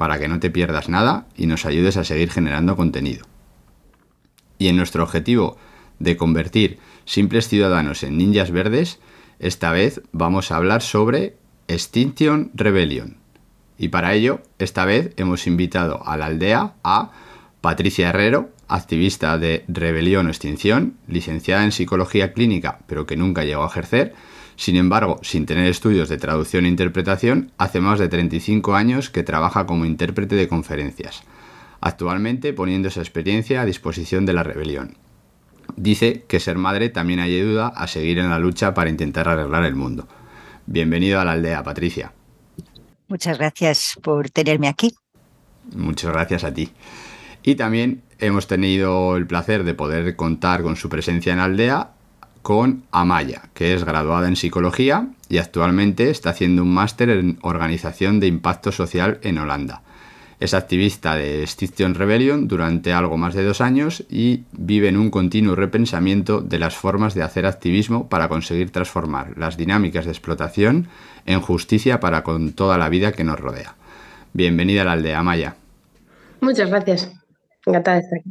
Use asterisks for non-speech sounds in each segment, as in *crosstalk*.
para que no te pierdas nada y nos ayudes a seguir generando contenido. Y en nuestro objetivo de convertir simples ciudadanos en ninjas verdes, esta vez vamos a hablar sobre Extinction Rebellion. Y para ello, esta vez hemos invitado a la aldea a Patricia Herrero, activista de Rebelión o Extinción, licenciada en Psicología Clínica, pero que nunca llegó a ejercer. Sin embargo, sin tener estudios de traducción e interpretación, hace más de 35 años que trabaja como intérprete de conferencias, actualmente poniendo esa experiencia a disposición de la rebelión. Dice que ser madre también ayuda a seguir en la lucha para intentar arreglar el mundo. Bienvenido a la aldea, Patricia. Muchas gracias por tenerme aquí. Muchas gracias a ti. Y también hemos tenido el placer de poder contar con su presencia en la aldea con Amaya, que es graduada en psicología y actualmente está haciendo un máster en organización de impacto social en Holanda. Es activista de Extinction Rebellion durante algo más de dos años y vive en un continuo repensamiento de las formas de hacer activismo para conseguir transformar las dinámicas de explotación en justicia para con toda la vida que nos rodea. Bienvenida a la aldea, Amaya. Muchas gracias. Encantada de estar aquí.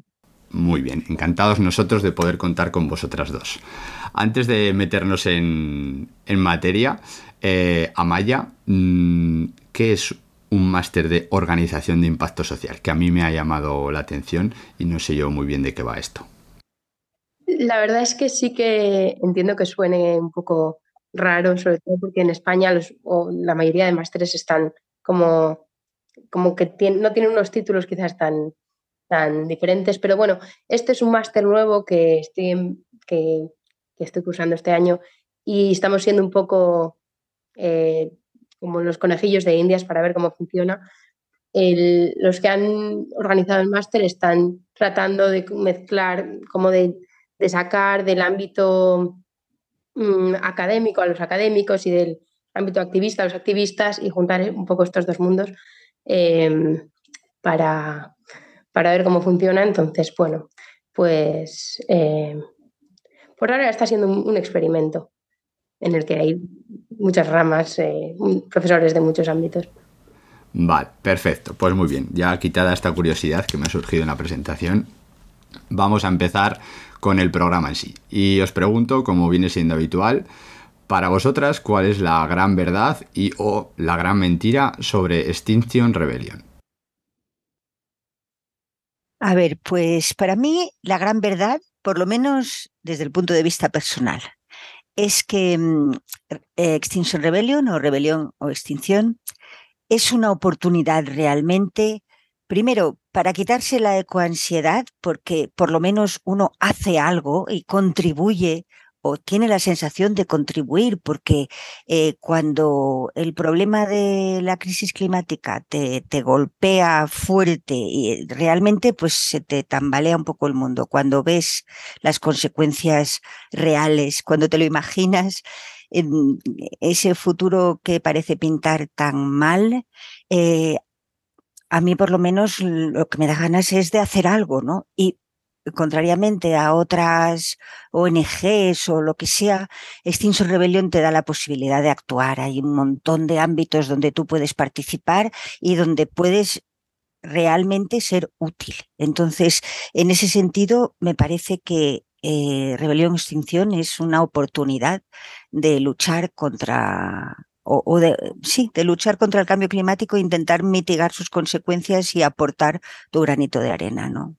Muy bien, encantados nosotros de poder contar con vosotras dos. Antes de meternos en, en materia, eh, Amaya, mm, ¿qué es un máster de organización de impacto social? Que a mí me ha llamado la atención y no sé yo muy bien de qué va esto. La verdad es que sí que entiendo que suene un poco raro, sobre todo porque en España la mayoría de másteres están como, como que no tienen unos títulos quizás tan, tan diferentes, pero bueno, este es un máster nuevo que estoy, que, que estoy cursando este año y estamos siendo un poco eh, como los conejillos de Indias para ver cómo funciona. Los que han organizado el máster están tratando de mezclar, como de, sacar del ámbito mm, académico a los académicos y del ámbito activista a los activistas y juntar un poco estos dos mundos eh, para, para ver cómo funciona. Entonces, bueno, pues eh, por ahora está siendo un, un experimento en el que hay muchas ramas, eh, profesores de muchos ámbitos. Vale, perfecto. Pues muy bien, ya quitada esta curiosidad que me ha surgido en la presentación, vamos a empezar con el programa en sí. Y os pregunto, como viene siendo habitual, para vosotras, ¿cuál es la gran verdad y o la gran mentira sobre Extinction Rebellion? A ver, pues para mí la gran verdad, por lo menos desde el punto de vista personal, es que mm, eh, Extinction Rebellion o Rebelión o Extinción es una oportunidad realmente, primero, para quitarse la ecoansiedad, porque por lo menos uno hace algo y contribuye o tiene la sensación de contribuir, porque eh, cuando el problema de la crisis climática te, te golpea fuerte y realmente pues se te tambalea un poco el mundo, cuando ves las consecuencias reales, cuando te lo imaginas, ese futuro que parece pintar tan mal, eh, a mí por lo menos lo que me da ganas es de hacer algo, ¿no? Y contrariamente a otras ONGs o lo que sea, Extinction Rebellion te da la posibilidad de actuar. Hay un montón de ámbitos donde tú puedes participar y donde puedes realmente ser útil. Entonces, en ese sentido, me parece que eh, Rebelión Extinción es una oportunidad de luchar contra, o, de, sí, de luchar contra el cambio climático e intentar mitigar sus consecuencias y aportar tu granito de arena, ¿no?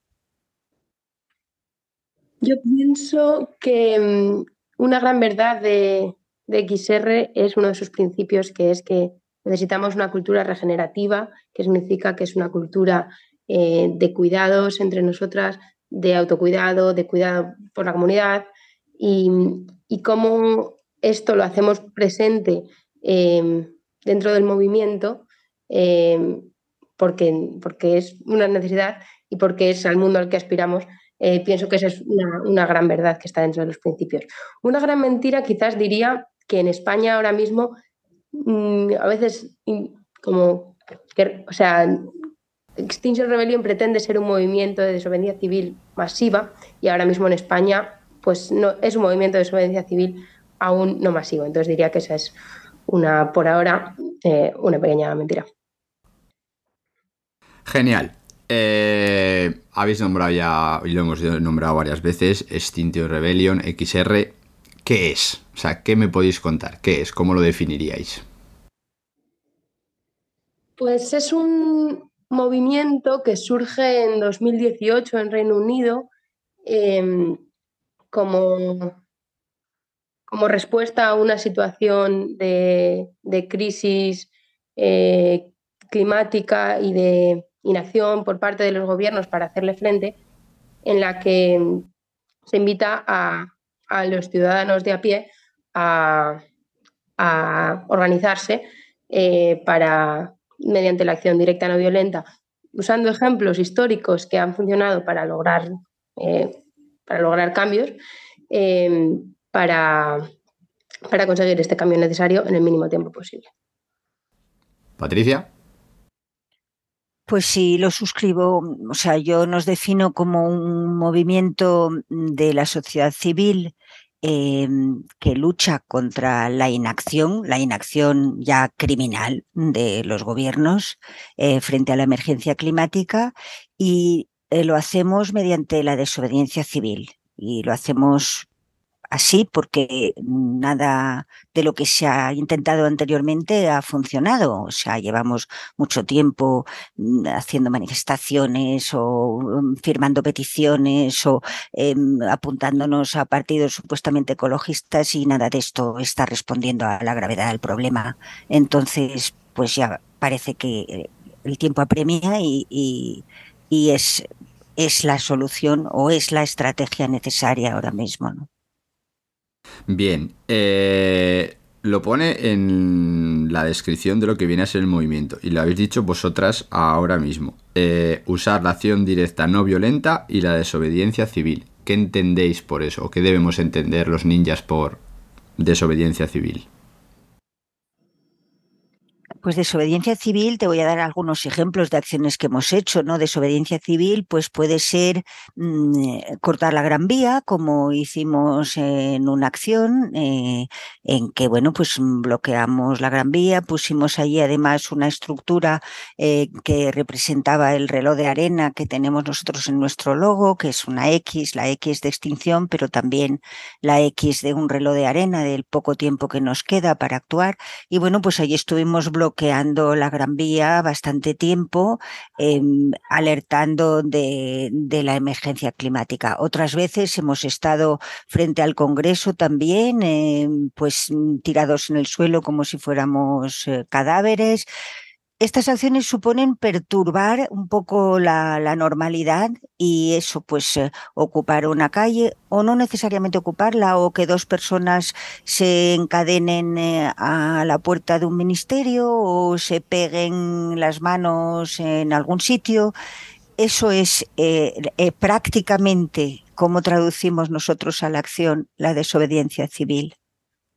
Yo pienso que mm, una gran verdad de, de XR es uno de sus principios, que es que necesitamos una cultura regenerativa, que significa que es una cultura eh, de cuidados entre nosotras, de autocuidado, de cuidado por la comunidad y, cómo esto lo hacemos presente em, dentro del movimiento em, porque, porque es una necesidad y porque es al mundo al que aspiramos. Eh, pienso que esa es una, gran verdad que está dentro de los principios. Una gran mentira quizás diría que en España ahora mismo mm, a veces como o sea, Extinction Rebellion pretende ser un movimiento de desobediencia civil masiva y ahora mismo en España pues no es un movimiento de desobediencia civil aún no masivo. Entonces diría que esa es una, por ahora, eh, una pequeña mentira. Genial. Eh, habéis nombrado ya, y lo hemos nombrado varias veces, Extinction Rebellion, XR. ¿Qué es? O sea, ¿qué me podéis contar? ¿Qué es? ¿Cómo lo definiríais? Pues es un, movimiento que surge en 2018 en Reino Unido em, como, como, respuesta a una situación de, crisis eh, climática y de inacción por parte de los gobiernos para hacerle frente, en la que se invita a, los ciudadanos de a pie a, organizarse eh, para, mediante la acción directa no violenta, usando ejemplos históricos que han funcionado para lograr, eh, para lograr cambios, em, para, para conseguir este cambio necesario en el mínimo tiempo posible. Patricia. Pues sí, lo suscribo. O sea, yo nos defino como un movimiento de la sociedad civil Em, que lucha contra la inacción, la inacción ya criminal de los gobiernos eh, frente a la emergencia climática y eh, lo hacemos mediante la desobediencia civil y lo hacemos así porque nada de lo que se ha intentado anteriormente ha funcionado. O sea, llevamos mucho tiempo mm, haciendo manifestaciones o mm, firmando peticiones o em, apuntándonos a partidos supuestamente ecologistas y nada de esto está respondiendo a la gravedad del problema. Entonces, pues ya parece que el tiempo apremia y, y, es, es la solución o es la estrategia necesaria ahora mismo. ¿no? Bien, eh, lo pone en la descripción de lo que viene a ser el movimiento y lo habéis dicho vosotras ahora mismo. Eh, usar la acción directa no violenta y la desobediencia civil. ¿Qué entendéis por eso? ¿O qué debemos entender los ninjas por desobediencia civil? Pues desobediencia civil, te voy a dar algunos ejemplos de acciones que hemos hecho, ¿no? Desobediencia civil, pues puede ser mm, cortar la Gran Vía, como hicimos en una acción eh, en que, bueno, pues bloqueamos la Gran Vía, pusimos allí además una estructura eh, que representaba el reloj de arena que tenemos nosotros en nuestro logo, que es una X, la X de extinción, pero también la X de un reloj de arena del poco tiempo que nos queda para actuar. Y bueno, pues allí estuvimos bloqueando bloqueando la Gran Vía bastante tiempo, em, alertando de, la emergencia climática. Otras veces hemos estado frente al Congreso también, em, pues tirados en el suelo como si fuéramos eh, cadáveres estas acciones suponen perturbar un poco la, normalidad y eso, pues eh, ocupar una calle o no necesariamente ocuparla o que dos personas se encadenen eh, a la puerta de un ministerio o se peguen las manos en algún sitio. Eso es eh, prácticamente como traducimos nosotros a la acción la desobediencia civil.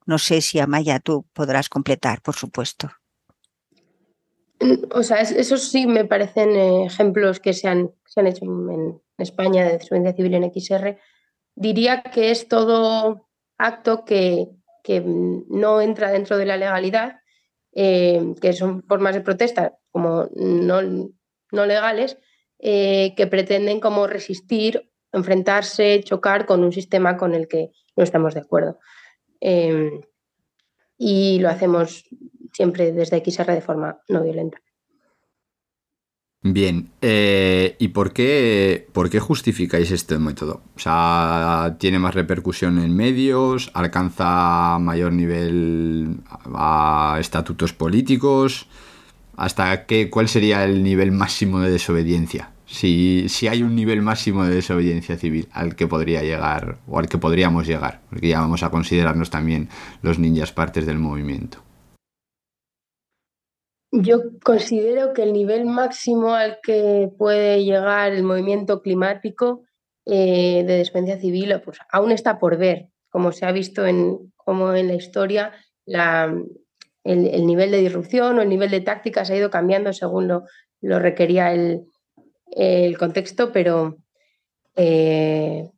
No sé si Amaya tú podrás completar, por supuesto. O sea, esos sí me parecen eh, ejemplos que se han, se han hecho en España de desobediencia civil en XR. Diría que es todo acto que, que no entra dentro de la legalidad, eh, que son formas de protesta como no, no legales, eh, que pretenden como resistir enfrentarse, chocar con un sistema con el que no estamos de acuerdo. Y lo hacemos siempre desde XR de forma no violenta. Bien, eh, ¿y por qué, por qué justificáis este método? O sea, ¿tiene más repercusión en medios? ¿Alcanza mayor nivel a estatutos políticos? ¿Hasta qué, cuál sería el nivel máximo de desobediencia? Si, si hay un nivel máximo de desobediencia civil al que podría llegar o al que podríamos llegar, porque ya vamos a considerarnos también los ninjas partes del movimiento. Yo considero que el nivel máximo al que puede llegar el movimiento climático eh, de desobediencia civil pues, aún está por ver, como se ha visto en, como en la historia, el, nivel de disrupción o el nivel de tácticas ha ido cambiando según lo, lo requería el, el, contexto, pero eh,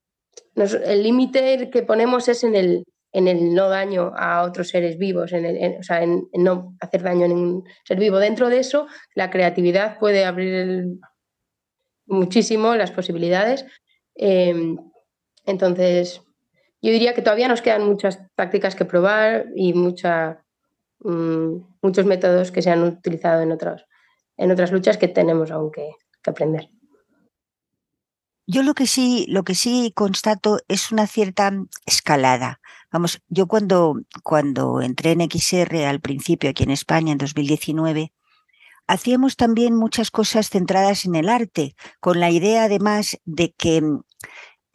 el límite que ponemos es en el, en el no daño a otros seres vivos, en, o sea, en, no hacer daño a ningún ser vivo. Dentro de eso, la creatividad puede abrir muchísimo las posibilidades. Em, entonces, yo diría que todavía nos quedan muchas tácticas que probar y mucha, mm, muchos métodos que se han utilizado en, otros, en otras luchas que tenemos aún que aprender. Yo lo que sí, lo que sí constato es una cierta escalada. Vamos, yo cuando, cuando entré en XR al principio aquí en España en 2019, hacíamos también muchas cosas centradas en el arte, con la idea además de que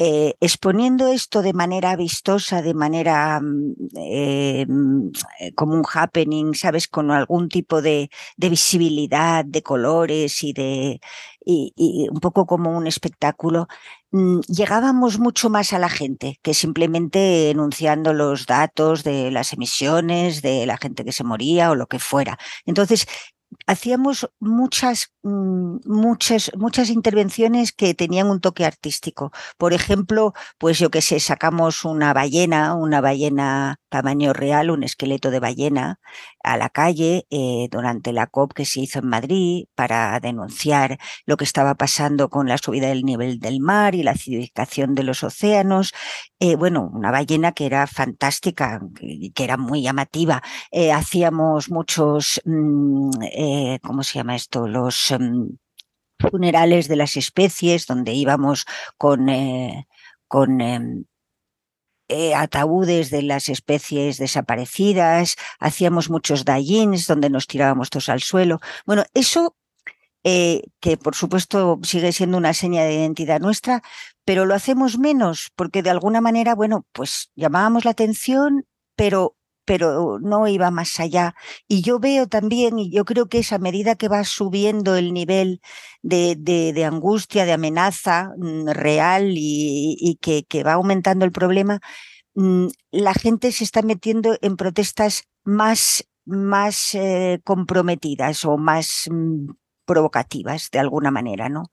eh, exponiendo esto de manera vistosa, de manera mm, eh, mm, como un happening, ¿sabes? Con algún tipo de, visibilidad, de colores y de y, un poco como un espectáculo, mm, llegábamos mucho más a la gente que simplemente enunciando los datos de las emisiones, de la gente que se moría o lo que fuera. Entonces, hacíamos muchas, mm, muchas, muchas intervenciones que tenían un toque artístico. Por ejemplo, pues yo que sé, sacamos una ballena, una ballena tamaño real, un esqueleto de ballena, a la calle eh, durante la COP que se hizo en Madrid para denunciar lo que estaba pasando con la subida del nivel del mar y la acidificación de los océanos. Eh, bueno, una ballena que era fantástica, que, era muy llamativa. Eh, hacíamos muchos, mm, ¿cómo se llama esto? Los em, funerales de las especies, donde íbamos con, con em, eh, ataúdes de las especies desaparecidas, hacíamos muchos dallins donde nos tirábamos todos al suelo. Bueno, eso eh, que por supuesto sigue siendo una seña de identidad nuestra, pero lo hacemos menos porque de alguna manera, bueno, pues llamábamos la atención, pero pero no iba más allá. Y yo veo también, y yo creo que esa medida que va subiendo el nivel de, angustia, de amenaza mm, real y, que, va aumentando el problema, mm, la gente se está metiendo en protestas más, más eh, comprometidas o más mm, provocativas de alguna manera, ¿no?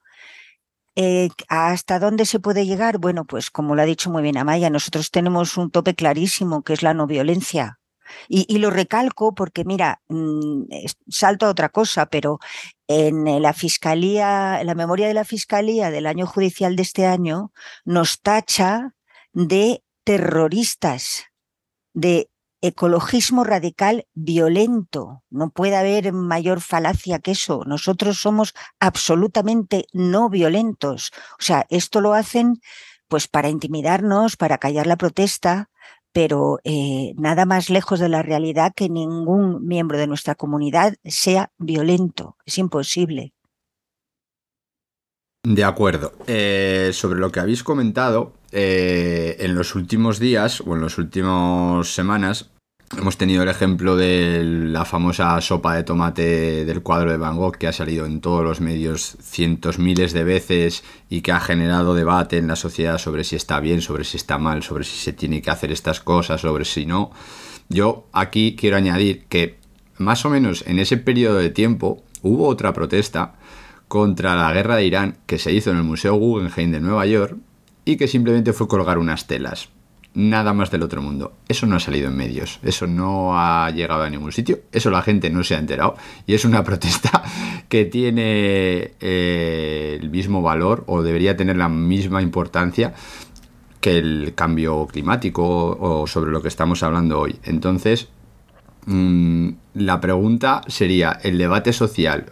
Eh, ¿Hasta dónde se puede llegar? Bueno, pues como lo ha dicho muy bien Amaya, nosotros tenemos un tope clarísimo que es la no violencia. Y, lo recalco porque, mira, mm, salto a otra cosa, pero en la fiscalía, la memoria de la fiscalía del año judicial de este año, nos tacha de terroristas, de ecologismo radical violento. No puede haber mayor falacia que eso. Nosotros somos absolutamente no violentos. O sea, esto lo hacen pues para intimidarnos, para callar la protesta, pero eh, nada más lejos de la realidad que ningún miembro de nuestra comunidad sea violento. Es imposible. De acuerdo. Eh, sobre lo que habéis comentado, eh, en los últimos días o en las últimas semanas Hemos tenido el ejemplo de la famosa sopa de tomate del cuadro de Van Gogh que ha salido en todos los medios cientos, miles de veces y que ha generado debate en la sociedad sobre si está bien, sobre si está mal, sobre si se tiene que hacer estas cosas, sobre si no. Yo aquí quiero añadir que más o menos en ese periodo de tiempo hubo otra protesta contra la guerra de Irán que se hizo en el Museo Guggenheim de Nueva York y que simplemente fue colgar unas telas nada más del otro mundo. Eso no ha salido en medios, eso no ha llegado a ningún sitio, eso la gente no se ha enterado y es una *laughs* protesta que tiene eh, el mismo valor o debería tener la misma importancia que el cambio climático o sobre lo que estamos hablando hoy. Entonces, mm, la pregunta sería, ¿el debate social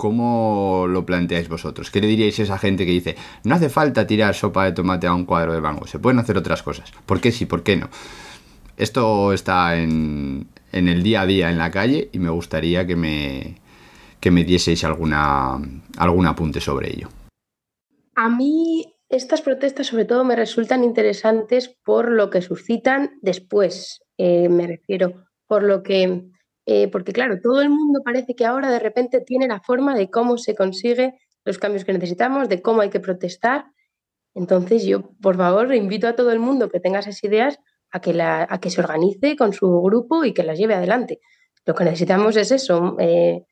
¿Cómo lo planteáis vosotros? ¿Qué le diríais a esa gente que dice, no hace falta tirar sopa de tomate a un cuadro de mango, se pueden hacer otras cosas? ¿Por qué sí, por qué no? Esto está en, el día a día en la calle y me gustaría que me, que me dieseis alguna, algún apunte sobre ello. A mí estas protestas sobre todo me resultan interesantes por lo que suscitan después, eh, me refiero, por lo que eh, porque claro, todo el mundo parece que ahora de repente tiene la forma de cómo se consigue los cambios que necesitamos, de cómo hay que protestar. Entonces yo, por favor, invito a todo el mundo que tenga esas ideas a que, a que se organice con su grupo y que las lleve adelante. Lo que necesitamos es eso, eh,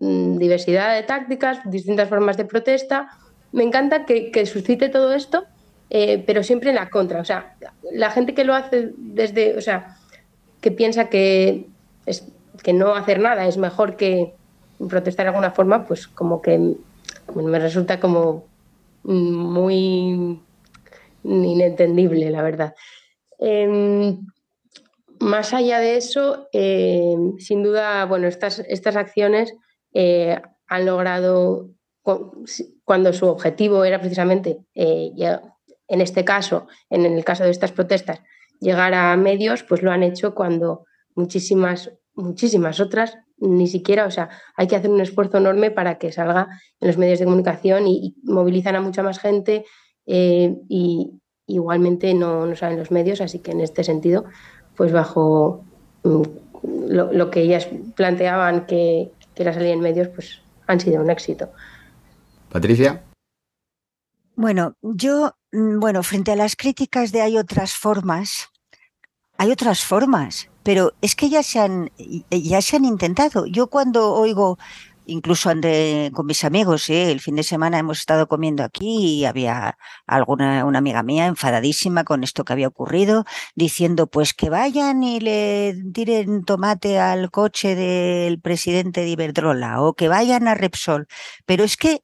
mm, diversidad de tácticas, distintas formas de protesta. Me encanta que, suscite todo esto, eh, pero siempre en la contra. O sea, la gente que lo hace desde, o sea, que piensa que es, que no hacer nada es mejor que protestar de alguna forma, pues como que me resulta como muy inentendible, la verdad. Em, más allá de eso, em, sin duda, bueno, estas, estas acciones eh, han logrado, cuando su objetivo era precisamente, eh, en este caso, en el caso de estas protestas, llegar a medios, pues lo han hecho cuando muchísimas muchísimas otras, ni siquiera, o sea, hay que hacer un esfuerzo enorme para que salga en los medios de comunicación y, movilizan a mucha más gente eh, y igualmente no, no saben los medios, así que en este sentido, pues bajo mm, lo, que ellas planteaban que, que la salida en medios, pues han sido un éxito. Patricia. Bueno, yo, mm, bueno, frente a las críticas de hay otras formas, hay otras formas pero es que ya se han, ya se han intentado. Yo cuando oigo, incluso andé con mis amigos, ¿eh? el fin de semana hemos estado comiendo aquí y había alguna una amiga mía enfadadísima con esto que había ocurrido, diciendo pues que vayan y le tiren tomate al coche del presidente de Iberdrola o que vayan a Repsol. Pero es que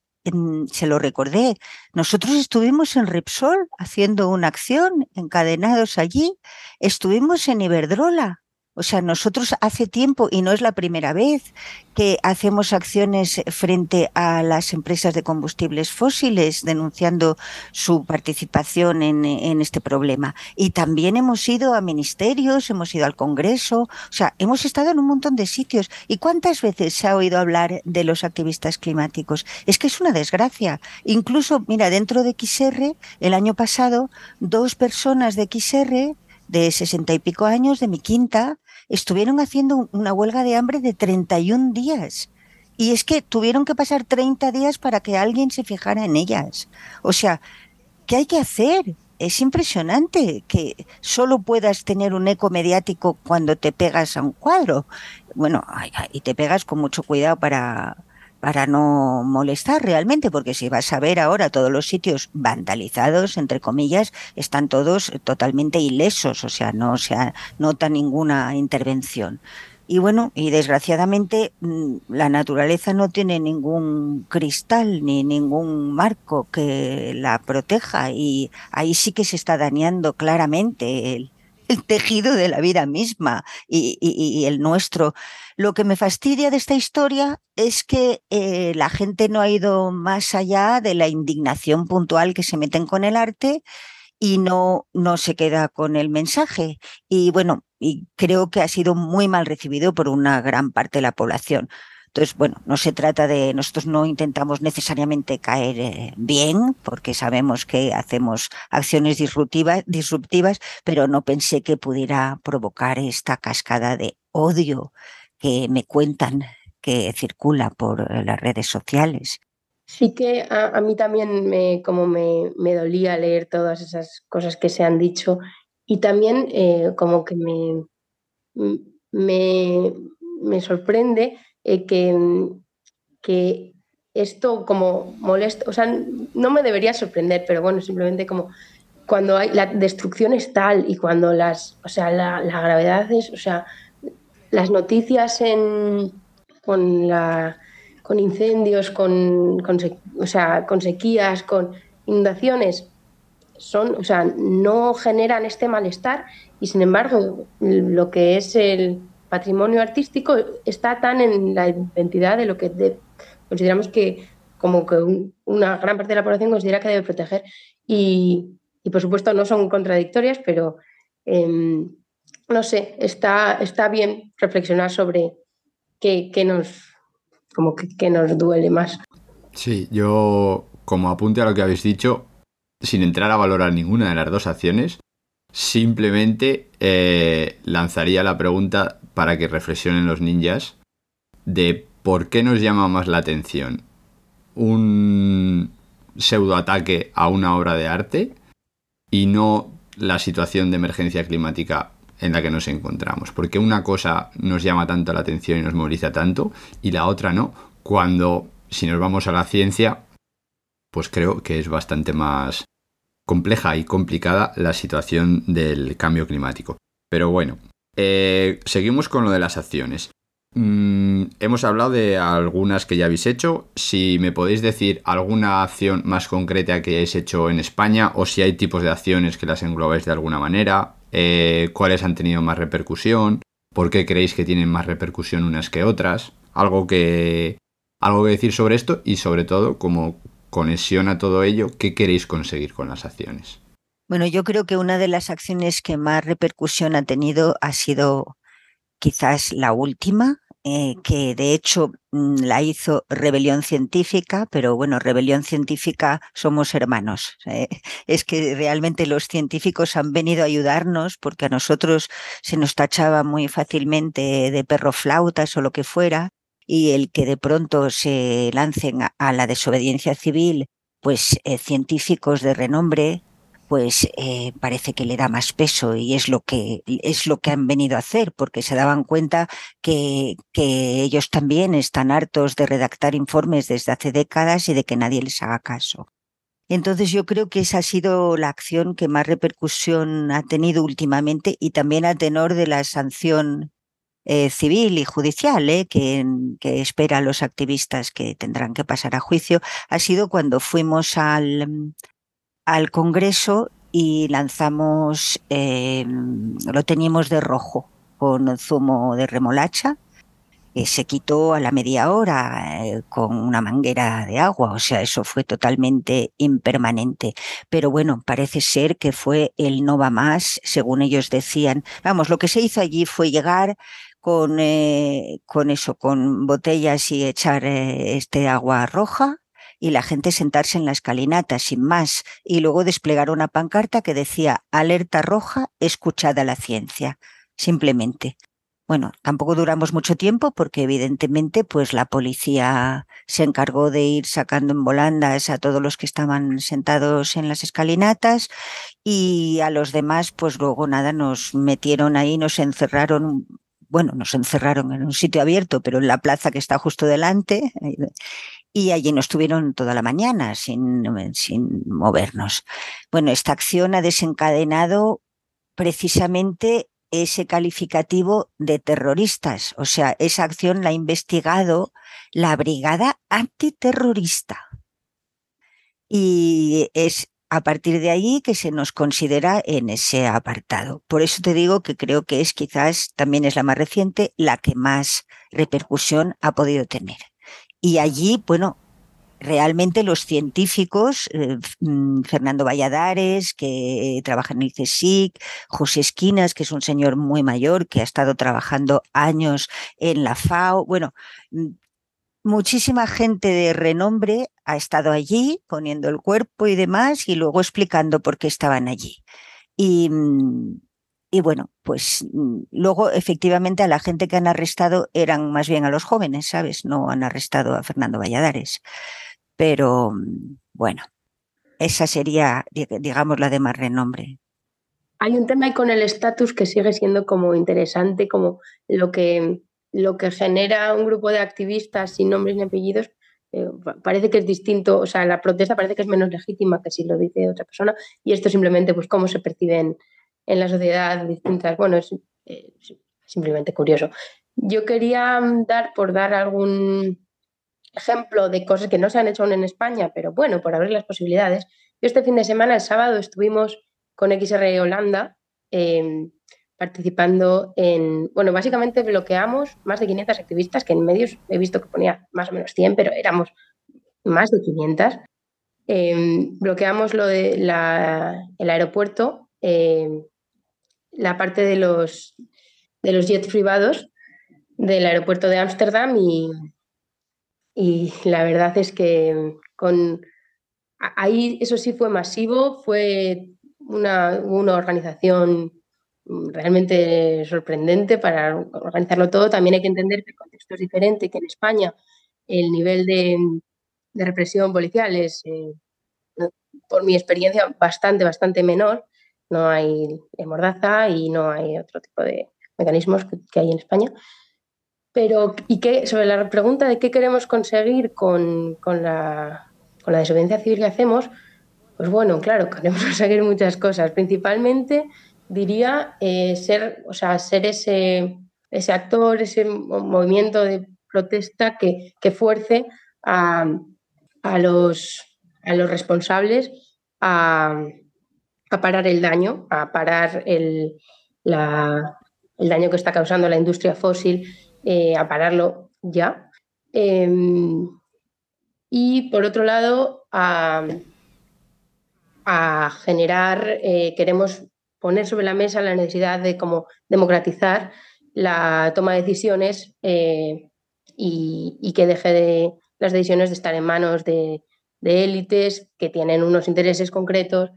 se lo recordé. Nosotros estuvimos en Repsol haciendo una acción, encadenados allí. Estuvimos en Iberdrola o sea, nosotros hace tiempo, y no es la primera vez, que hacemos acciones frente a las empresas de combustibles fósiles denunciando su participación en, este problema. Y también hemos ido a ministerios, hemos ido al Congreso, o sea, hemos estado en un montón de sitios. ¿Y cuántas veces se ha oído hablar de los activistas climáticos? Es que es una desgracia. Incluso, mira, dentro de XR, el año pasado, dos personas de XR de sesenta y pico años, de mi quinta, estuvieron haciendo una huelga de hambre de 31 días. Y es que tuvieron que pasar 30 días para que alguien se fijara en ellas. O sea, ¿qué hay que hacer? Es impresionante que solo puedas tener un eco mediático cuando te pegas a un cuadro. Bueno, y te pegas con mucho cuidado para, para no molestar realmente, porque si vas a ver ahora todos los sitios vandalizados, entre comillas, están todos totalmente ilesos, o sea, no se nota ninguna intervención. Y bueno, y desgraciadamente mm, la naturaleza no tiene ningún cristal ni ningún marco que la proteja y ahí sí que se está dañando claramente el, el tejido de la vida misma y, el nuestro. Lo que me fastidia de esta historia es que eh, la gente no ha ido más allá de la indignación puntual que se meten con el arte y no, no se queda con el mensaje. Y bueno, creo que ha sido muy mal recibido por una gran parte de la población. Entonces, bueno, no se trata de, nosotros no intentamos necesariamente caer eh, bien, porque sabemos que hacemos acciones disruptivas, disruptivas, pero no pensé que pudiera provocar esta cascada de odio que me cuentan que circula por eh, las redes sociales. Sí que a, mí también me, como me, dolía leer todas esas cosas que se han dicho y también eh, como que me, me, me sorprende eh, que, que esto como molesto, o sea, no me debería sorprender, pero bueno, simplemente como cuando hay, la destrucción es tal y cuando las, o sea, la, gravedad es, o sea, las noticias en, con, la, con incendios, con, con sequías, con inundaciones, son, o sea, no generan este malestar y sin embargo lo que es el patrimonio artístico está tan en la identidad de lo que consideramos que como que una gran parte de la población considera que debe proteger y, y por supuesto no son contradictorias, pero em, no sé, está, está bien reflexionar sobre qué, nos, como que, nos duele más. Sí, yo como apunte a lo que habéis dicho, sin entrar a valorar ninguna de las dos acciones, simplemente eh, lanzaría la pregunta para que reflexionen los ninjas de por qué nos llama más la atención un pseudoataque a una obra de arte y no la situación de emergencia climática en la que nos encontramos. Porque una cosa nos llama tanto la atención y nos moviliza tanto y la otra no. Cuando, si nos vamos a la ciencia, pues creo que es bastante más compleja y complicada la situación del cambio climático. Pero bueno, eh, seguimos con lo de las acciones. Mm, hemos hablado de algunas que ya habéis hecho. Si me podéis decir alguna acción más concreta que hayáis hecho en España o si hay tipos de acciones que las englobáis de alguna manera, eh, cuáles han tenido más repercusión, por qué creéis que tienen más repercusión unas que otras, algo que, algo que decir sobre esto y sobre todo como conexión a todo ello, ¿qué queréis conseguir con las acciones? Bueno, yo creo que una de las acciones que más repercusión ha tenido ha sido quizás la última, eh, que de hecho mm, la hizo Rebelión Científica, pero bueno, Rebelión Científica somos hermanos. ¿eh? *laughs* Es que realmente los científicos han venido a ayudarnos porque a nosotros se nos tachaba muy fácilmente de perroflautas o lo que fuera, y el que de pronto se lancen a, la desobediencia civil, pues eh, científicos de renombre pues eh, parece que le da más peso y es lo que es lo que han venido a hacer porque se daban cuenta que, que ellos también están hartos de redactar informes desde hace décadas y de que nadie les haga caso. Entonces yo creo que esa ha sido la acción que más repercusión ha tenido últimamente y también a tenor de la sanción eh, civil y judicial eh, que, que espera a los activistas que tendrán que pasar a juicio, ha sido cuando fuimos al, al Congreso y lanzamos, em, lo teníamos de rojo con zumo de remolacha. que se quitó a la media hora eh, con una manguera de agua, o sea, eso fue totalmente impermanente. Pero bueno, parece ser que fue el no va más, según ellos decían. Vamos, lo que se hizo allí fue llegar con, eh, con eso, con botellas y echar eh, este agua roja, y la gente sentarse en la escalinata sin más y luego desplegar una pancarta que decía alerta roja, escuchada la ciencia, simplemente. Bueno, tampoco duramos mucho tiempo porque evidentemente pues la policía se encargó de ir sacando en volandas a todos los que estaban sentados en las escalinatas y a los demás pues luego nada nos metieron ahí, nos encerraron bueno, nos encerraron en un sitio abierto, pero en la plaza que está justo delante, y allí nos tuvieron toda la mañana sin, sin movernos. Bueno, esta acción ha desencadenado precisamente ese calificativo de terroristas. O sea, esa acción la ha investigado la Brigada Antiterrorista. Y es a partir de ahí que se nos considera en ese apartado. Por eso te digo que creo que es quizás, también es la más reciente, la que más repercusión ha podido tener. Y allí, bueno, realmente los científicos, eh, mm, Fernando Valladares, que trabaja en el CSIC, José Esquinas, que es un señor muy mayor, que ha estado trabajando años en la FAO, bueno, mm, muchísima gente de renombre ha estado allí poniendo el cuerpo y demás y luego explicando por qué estaban allí. Y, mm, y bueno, pues mm, luego efectivamente a la gente que han arrestado eran más bien a los jóvenes, ¿sabes? No han arrestado a Fernando Valladares. Pero mm, bueno, esa sería, digamos, la de más renombre. Hay un tema ahí con el estatus que sigue siendo como interesante, como lo que, lo que genera un grupo de activistas sin nombres ni apellidos eh, parece que es distinto, o sea, la protesta parece que es menos legítima que si lo dice otra persona y esto simplemente pues cómo se perciben en la sociedad distintas, bueno, es eh, simplemente curioso. Yo quería mm, dar, por dar algún ejemplo de cosas que no se han hecho aún en España, pero bueno, por abrir las posibilidades. Yo este fin de semana, el sábado, estuvimos con XR Holanda em, participando en, bueno, básicamente bloqueamos más de 500 activistas, que en medios he visto que ponía más o menos 100, pero éramos más de 500. Em, bloqueamos lo de el aeropuerto, em, la parte de los, de los jets privados del aeropuerto de Ámsterdam y, y la verdad es que con ahí eso sí fue masivo, fue una, una organización realmente sorprendente para organizarlo todo. También hay que entender que el contexto es diferente, que en España el nivel de, de represión policial es, eh, por mi experiencia, bastante, bastante menor. No hay mordaza y no hay otro tipo de mecanismos que, hay en España. Pero, ¿y qué, sobre la pregunta de qué queremos conseguir con, con, la, con la desobediencia civil que hacemos, pues bueno, claro, *laughs* queremos conseguir muchas cosas. Principalmente diría eh, ser, o sea, ser ese, ese actor, ese movimiento de protesta que, que fuerce a, a, los, a los responsables a, a parar el daño, a parar el, el, daño que está causando la industria fósil, eh, a pararlo ya. Em, y por otro lado, a, a generar, eh, queremos poner sobre la mesa la necesidad de como democratizar la toma de decisiones eh, y, que deje de las decisiones de estar en manos de, élites que tienen unos intereses concretos.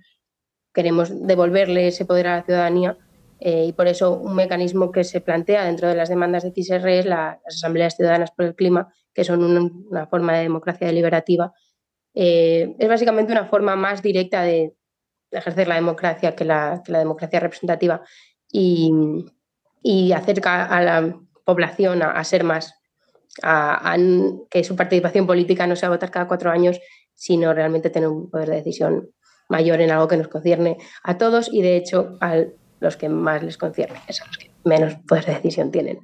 Queremos devolverle ese poder a la ciudadanía eh, y por eso un mecanismo que se plantea dentro de las demandas de XR es las asambleas ciudadanas por el clima, que son una, forma de democracia deliberativa. Eh, es básicamente una forma más directa de, ejercer la democracia que la, democracia representativa y, y acerca a la población a, ser más, a, que su participación política no sea votar cada cuatro años, sino realmente tener un poder de decisión mayor en algo que nos concierne a todos y de hecho a los que más les concierne, es a los que menos poder de decisión tienen.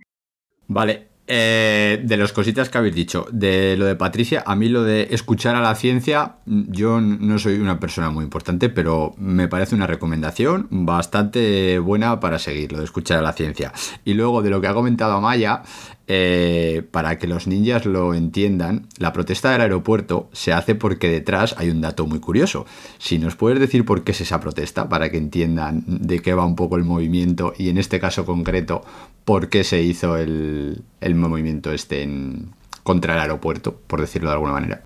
Vale, eh, de las cositas que habéis dicho, de lo de Patricia, a mí lo de escuchar a la ciencia, yo no soy una persona muy importante, pero me parece una recomendación bastante buena para seguir, lo de escuchar a la ciencia. Y luego de lo que ha comentado Amaya, eh, para que los ninjas lo entiendan, la protesta del aeropuerto se hace porque detrás hay un dato muy curioso. Si nos puedes decir por qué es esa protesta, para que entiendan de qué va un poco el movimiento y en este caso concreto, por qué se hizo el, movimiento este en, contra el aeropuerto, por decirlo de alguna manera.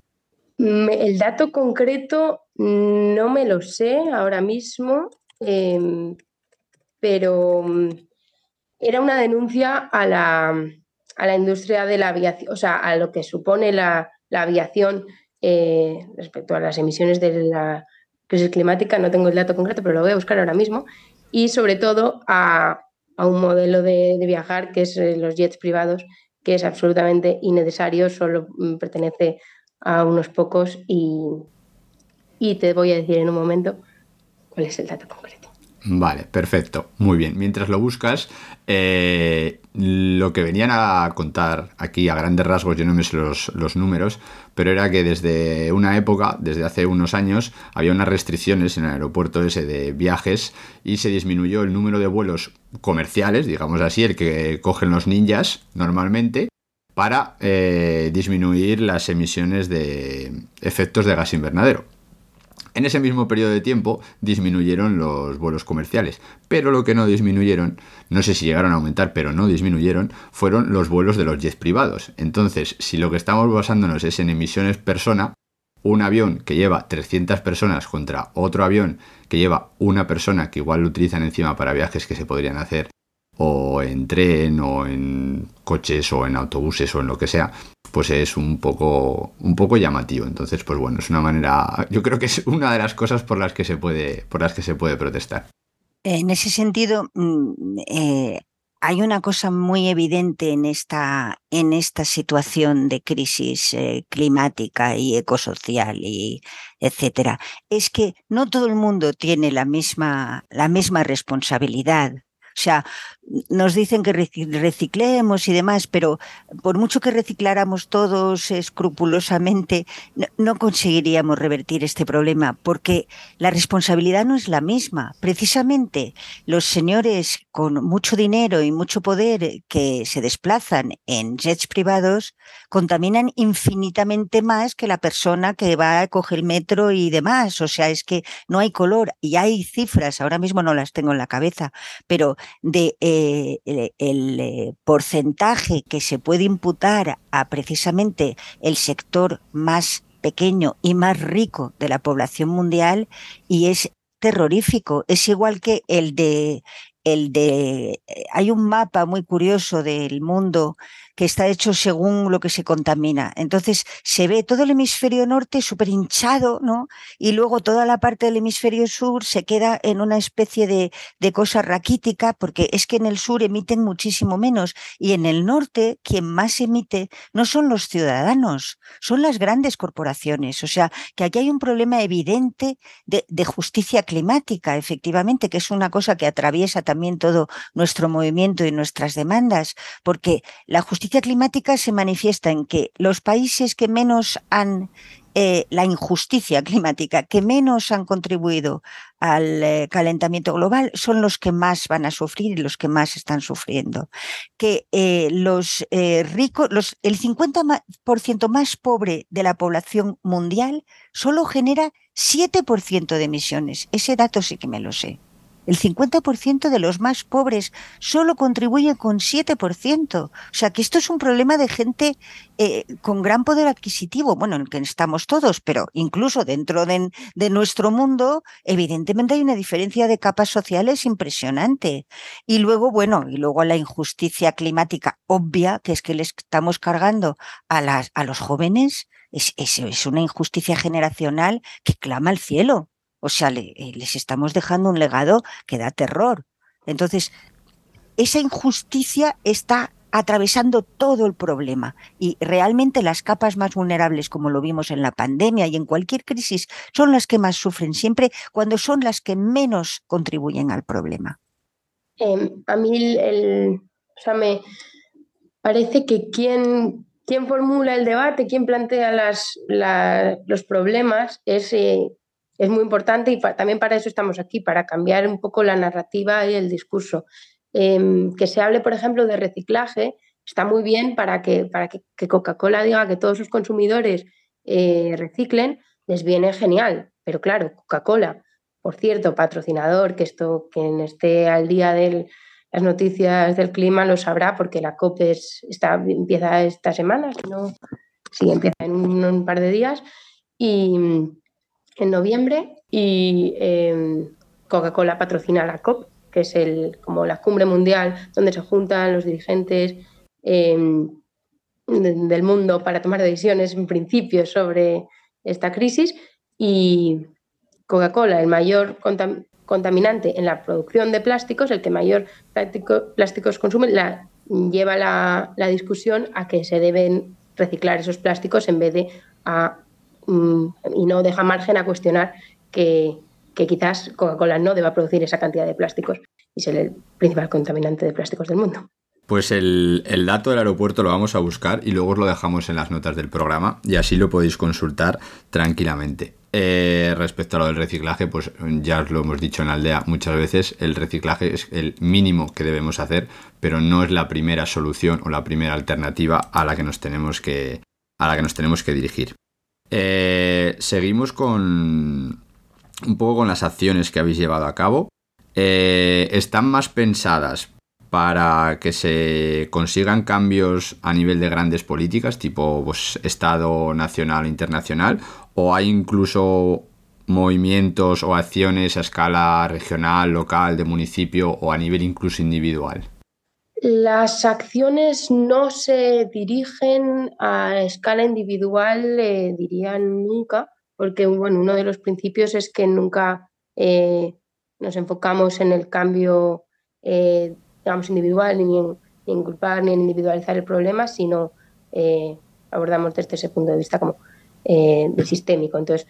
El dato concreto no me lo sé ahora mismo, em, pero mm, era una denuncia a la, a la industria de la aviación, o sea, a lo que supone la, aviación eh, respecto a las emisiones de la crisis climática, no tengo el dato concreto, pero lo voy a buscar ahora mismo, y sobre todo a, un modelo de, viajar que es eh, los jets privados, que es absolutamente innecesario, solo mm, pertenece a unos pocos y, y te voy a decir en un momento cuál es el dato concreto. Vale, perfecto. Muy bien. Mientras lo buscas, eh, lo que venían a contar aquí a grandes rasgos, yo no me sé los, los, números, pero era que desde una época, desde hace unos años, había unas restricciones en el aeropuerto ese de viajes y se disminuyó el número de vuelos comerciales, digamos así, el que cogen los ninjas normalmente, para eh, disminuir las emisiones de efectos de gas invernadero. En ese mismo periodo de tiempo disminuyeron los vuelos comerciales, pero lo que no disminuyeron, no sé si llegaron a aumentar, pero no disminuyeron, fueron los vuelos de los jets privados. Entonces, si lo que estamos basándonos es en emisiones persona, un avión que lleva 300 personas contra otro avión que lleva una persona que igual lo utilizan encima para viajes que se podrían hacer o en tren o en coches o en autobuses o en lo que sea, pues es un poco, un poco llamativo. Entonces, pues bueno, es una manera, yo creo que es una de las cosas por las que se puede, por las que se puede protestar. En ese sentido, mm, eh, hay una cosa muy evidente en esta, en esta situación de crisis eh, climática y ecosocial y etcétera. Es que no todo el mundo tiene la misma, la misma responsabilidad. O sea, nos dicen que reciclemos y demás, pero por mucho que recicláramos todos escrupulosamente, no, conseguiríamos revertir este problema, porque la responsabilidad no es la misma. Precisamente los señores con mucho dinero y mucho poder que se desplazan en jets privados contaminan infinitamente más que la persona que va a coger el metro y demás. O sea, es que no hay color y hay cifras, ahora mismo no las tengo en la cabeza, pero de eh, el, eh, porcentaje que se puede imputar a precisamente el sector más pequeño y más rico de la población mundial y es terrorífico. Es igual que el de el de eh, hay un mapa muy curioso del mundo que está hecho según lo que se contamina. Entonces se ve todo el hemisferio norte súper hinchado, ¿no? Y luego toda la parte del hemisferio sur se queda en una especie de, de cosa raquítica, porque es que en el sur emiten muchísimo menos y en el norte quien más emite no son los ciudadanos, son las grandes corporaciones. O sea, que aquí hay un problema evidente de, de justicia climática, efectivamente, que es una cosa que atraviesa también todo nuestro movimiento y nuestras demandas, porque la justicia climática se manifiesta en que los países que menos han eh, la injusticia climática, que menos han contribuido al eh, calentamiento global, son los que más van a sufrir y los que más están sufriendo. Que eh, los ricos, los, el 50% más pobre de la población mundial solo genera 7% de emisiones. Ese dato sí que me lo sé. El 50% de los más pobres solo contribuye con 7%. O sea que esto es un problema de gente eh, con gran poder adquisitivo, bueno, en el que estamos todos, pero incluso dentro de, nuestro mundo, evidentemente hay una diferencia de capas sociales impresionante. Y luego, bueno, y luego la injusticia climática obvia, que es que le estamos cargando a, los jóvenes, es, es, es una injusticia generacional que clama al cielo. O sea, eh, les estamos dejando un legado que da terror. Entonces, esa injusticia está atravesando todo el problema y realmente las capas más vulnerables, como lo vimos en la pandemia y en cualquier crisis, son las que más sufren siempre cuando son las que menos contribuyen al problema. Em, a mí el, o sea, me parece que quien, quien formula el debate, quien plantea los problemas es eh, es muy importante y también para eso estamos aquí, para cambiar un poco la narrativa y el discurso. Em, que se hable, por ejemplo, de reciclaje, está muy bien para que, para que, Coca-Cola diga que todos sus consumidores eh, reciclen, les viene genial. Pero claro, Coca-Cola, por cierto, patrocinador, que esto, quien esté al día de las noticias del clima lo sabrá, porque la COP está, empieza esta semana, si no, sí, empieza en un par de días. Y, en noviembre y em, Coca-Cola patrocina la COP, que es el, como la cumbre mundial donde se juntan los dirigentes em, del mundo para tomar decisiones en principio sobre esta crisis. Y Coca-Cola, el mayor contaminante en la producción de plásticos, el que mayor plásticos consume, lleva la, la, discusión a que se deben reciclar esos plásticos en vez de a y no deja margen a cuestionar que, quizás Coca-Cola no deba producir esa cantidad de plásticos y ser el principal contaminante de plásticos del mundo. Pues el, dato del aeropuerto lo vamos a buscar y luego os lo dejamos en las notas del programa y así lo podéis consultar tranquilamente. Eh, respecto a lo del reciclaje, pues ya os lo hemos dicho en la aldea muchas veces, el reciclaje es el mínimo que debemos hacer, pero no es la primera solución o la primera alternativa a la que nos tenemos que, a la que, nos tenemos que dirigir. Eh, seguimos con un poco con las acciones que habéis llevado a cabo. Eh, ¿Están más pensadas para que se consigan cambios a nivel de grandes políticas, tipo pues, Estado nacional internacional? ¿O hay incluso movimientos o acciones a escala regional, local, de municipio o a nivel incluso individual? Las acciones no se dirigen a escala individual, dirían nunca, porque bueno, uno de los principios es que nunca eh, nos enfocamos en el cambio eh, digamos, individual, ni en, culpar, ni en individualizar el problema, sino eh, abordamos desde ese punto de vista como eh, sistémico. Entonces,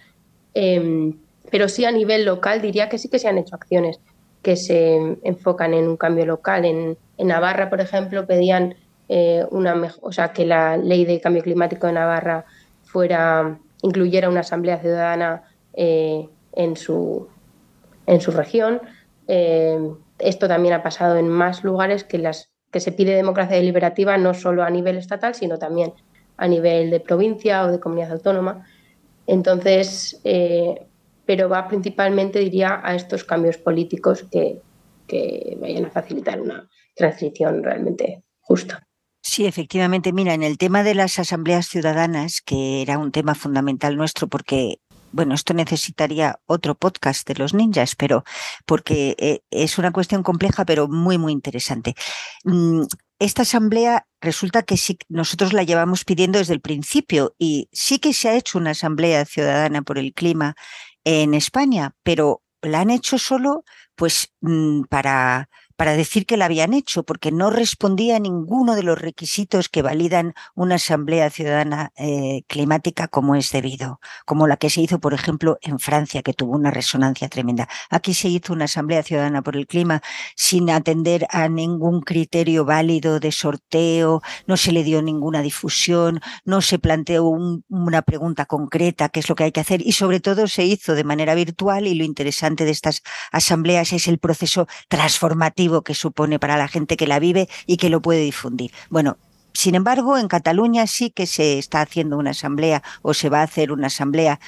em, pero sí a nivel local diría que sí que se han hecho acciones que se enfocan en un cambio local. En, Navarra, por ejemplo, pedían eh, una o sea, que la ley de cambio climático de Navarra fuera incluyera una asamblea ciudadana eh, en, su, en su región. Eh, esto también ha pasado en más lugares que, las, que se pide democracia deliberativa no solo a nivel estatal, sino también a nivel de provincia o de comunidad autónoma. Entonces, pero va principalmente, diría, a estos cambios políticos que, vayan a facilitar una transición realmente justa. Sí, efectivamente. Mira, en el tema de las asambleas ciudadanas, que era un tema fundamental nuestro porque bueno, esto necesitaría otro podcast de los ninjas, pero porque eh, es una cuestión compleja, pero muy, muy interesante. Mm, esta asamblea resulta que sí, nosotros la llevamos pidiendo desde el principio y sí que se ha hecho una asamblea ciudadana por el clima en España, pero la han hecho solo pues mm, para para decir que la habían hecho, porque no respondía a ninguno de los requisitos que validan una asamblea ciudadana eh, climática como es debido, como la que se hizo, por ejemplo, en Francia, que tuvo una resonancia tremenda. Aquí se hizo una asamblea ciudadana por el clima sin atender a ningún criterio válido de sorteo, no se le dio ninguna difusión, no se planteó una pregunta concreta, qué es lo que hay que hacer, y sobre todo se hizo de manera virtual y lo interesante de estas asambleas es el proceso transformativo que supone para la gente que la vive y que lo puede difundir. Bueno, sin embargo, en Cataluña sí que se está haciendo una asamblea o se va a hacer una asamblea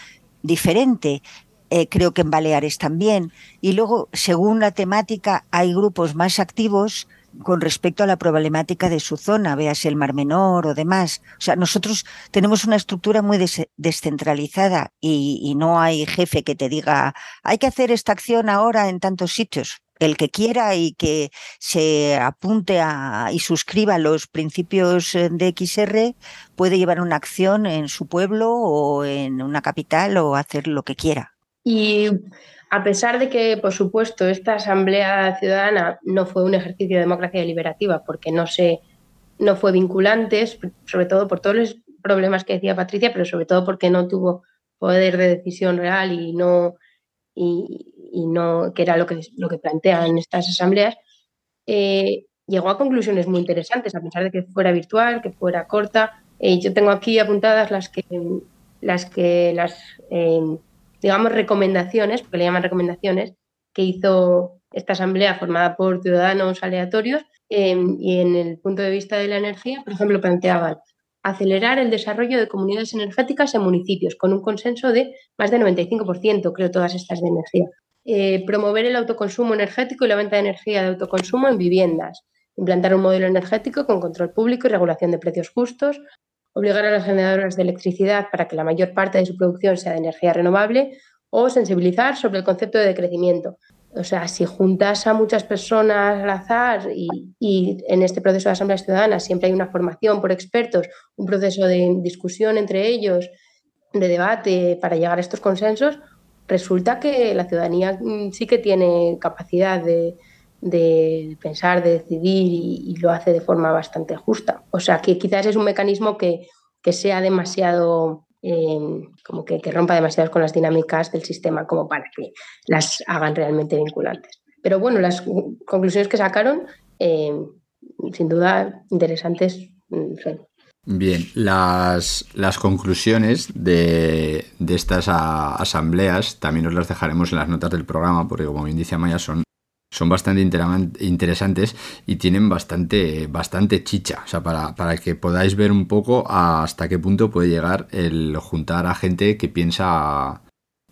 diferente. Eh, creo que en Baleares también. Y luego, según la temática, hay grupos más activos con respecto a la problemática de su zona, veas el Mar Menor o demás. O sea, nosotros tenemos una estructura muy descentralizada y, y, no hay jefe que te diga, hay que hacer esta acción ahora en tantos sitios el que quiera y que se apunte y suscriba los principios eh, de XR puede llevar una acción en su pueblo o en una capital o hacer lo que quiera. Y a pesar de que, por supuesto, esta Asamblea Ciudadana no fue un ejercicio de democracia deliberativa porque no, se, no fue vinculante, sobre todo por todos los problemas que decía Patricia, pero sobre todo porque no tuvo poder de decisión real y no, y, no, que era lo que, lo que plantean estas asambleas, eh, llegó a conclusiones muy interesantes, a pesar de que fuera virtual, que fuera corta. Eh, yo tengo aquí apuntadas las que, las, que, las em, digamos, recomendaciones, porque le llaman recomendaciones, que hizo esta asamblea formada por ciudadanos aleatorios em, y en el punto de vista de la energía, por ejemplo, planteaban acelerar el desarrollo de comunidades energéticas en municipios, con un consenso de más del 95%, creo, todas estas de energía. Eh, promover el autoconsumo energético y la venta de energía de autoconsumo en viviendas. Implantar un modelo energético con control público y regulación de precios justos. Obligar a las generadoras de electricidad para que la mayor parte de su producción sea de energía renovable. O sensibilizar sobre el concepto de decrecimiento. O sea, si juntas a muchas personas al azar y, en este proceso de asambleas ciudadanas siempre hay una formación por expertos, un proceso de discusión entre ellos, de debate para llegar a estos consensos, resulta que la ciudadanía mm, sí que tiene capacidad de, pensar, de decidir y, lo hace de forma bastante justa. O sea, que quizás es un mecanismo que, que sea demasiado como que, rompa demasiado con las dinámicas del sistema como para que las hagan realmente vinculantes. Pero bueno, las conclusiones que sacaron, em, sin duda, interesantes. Mm, Bien, las, las conclusiones de, de estas asambleas también os las dejaremos en las notas del programa, porque como bien dice Amaya, son son bastante interesantes y tienen bastante, bastante chicha, o sea, para, para, que podáis ver un poco hasta qué punto puede llegar el juntar a gente que piensa,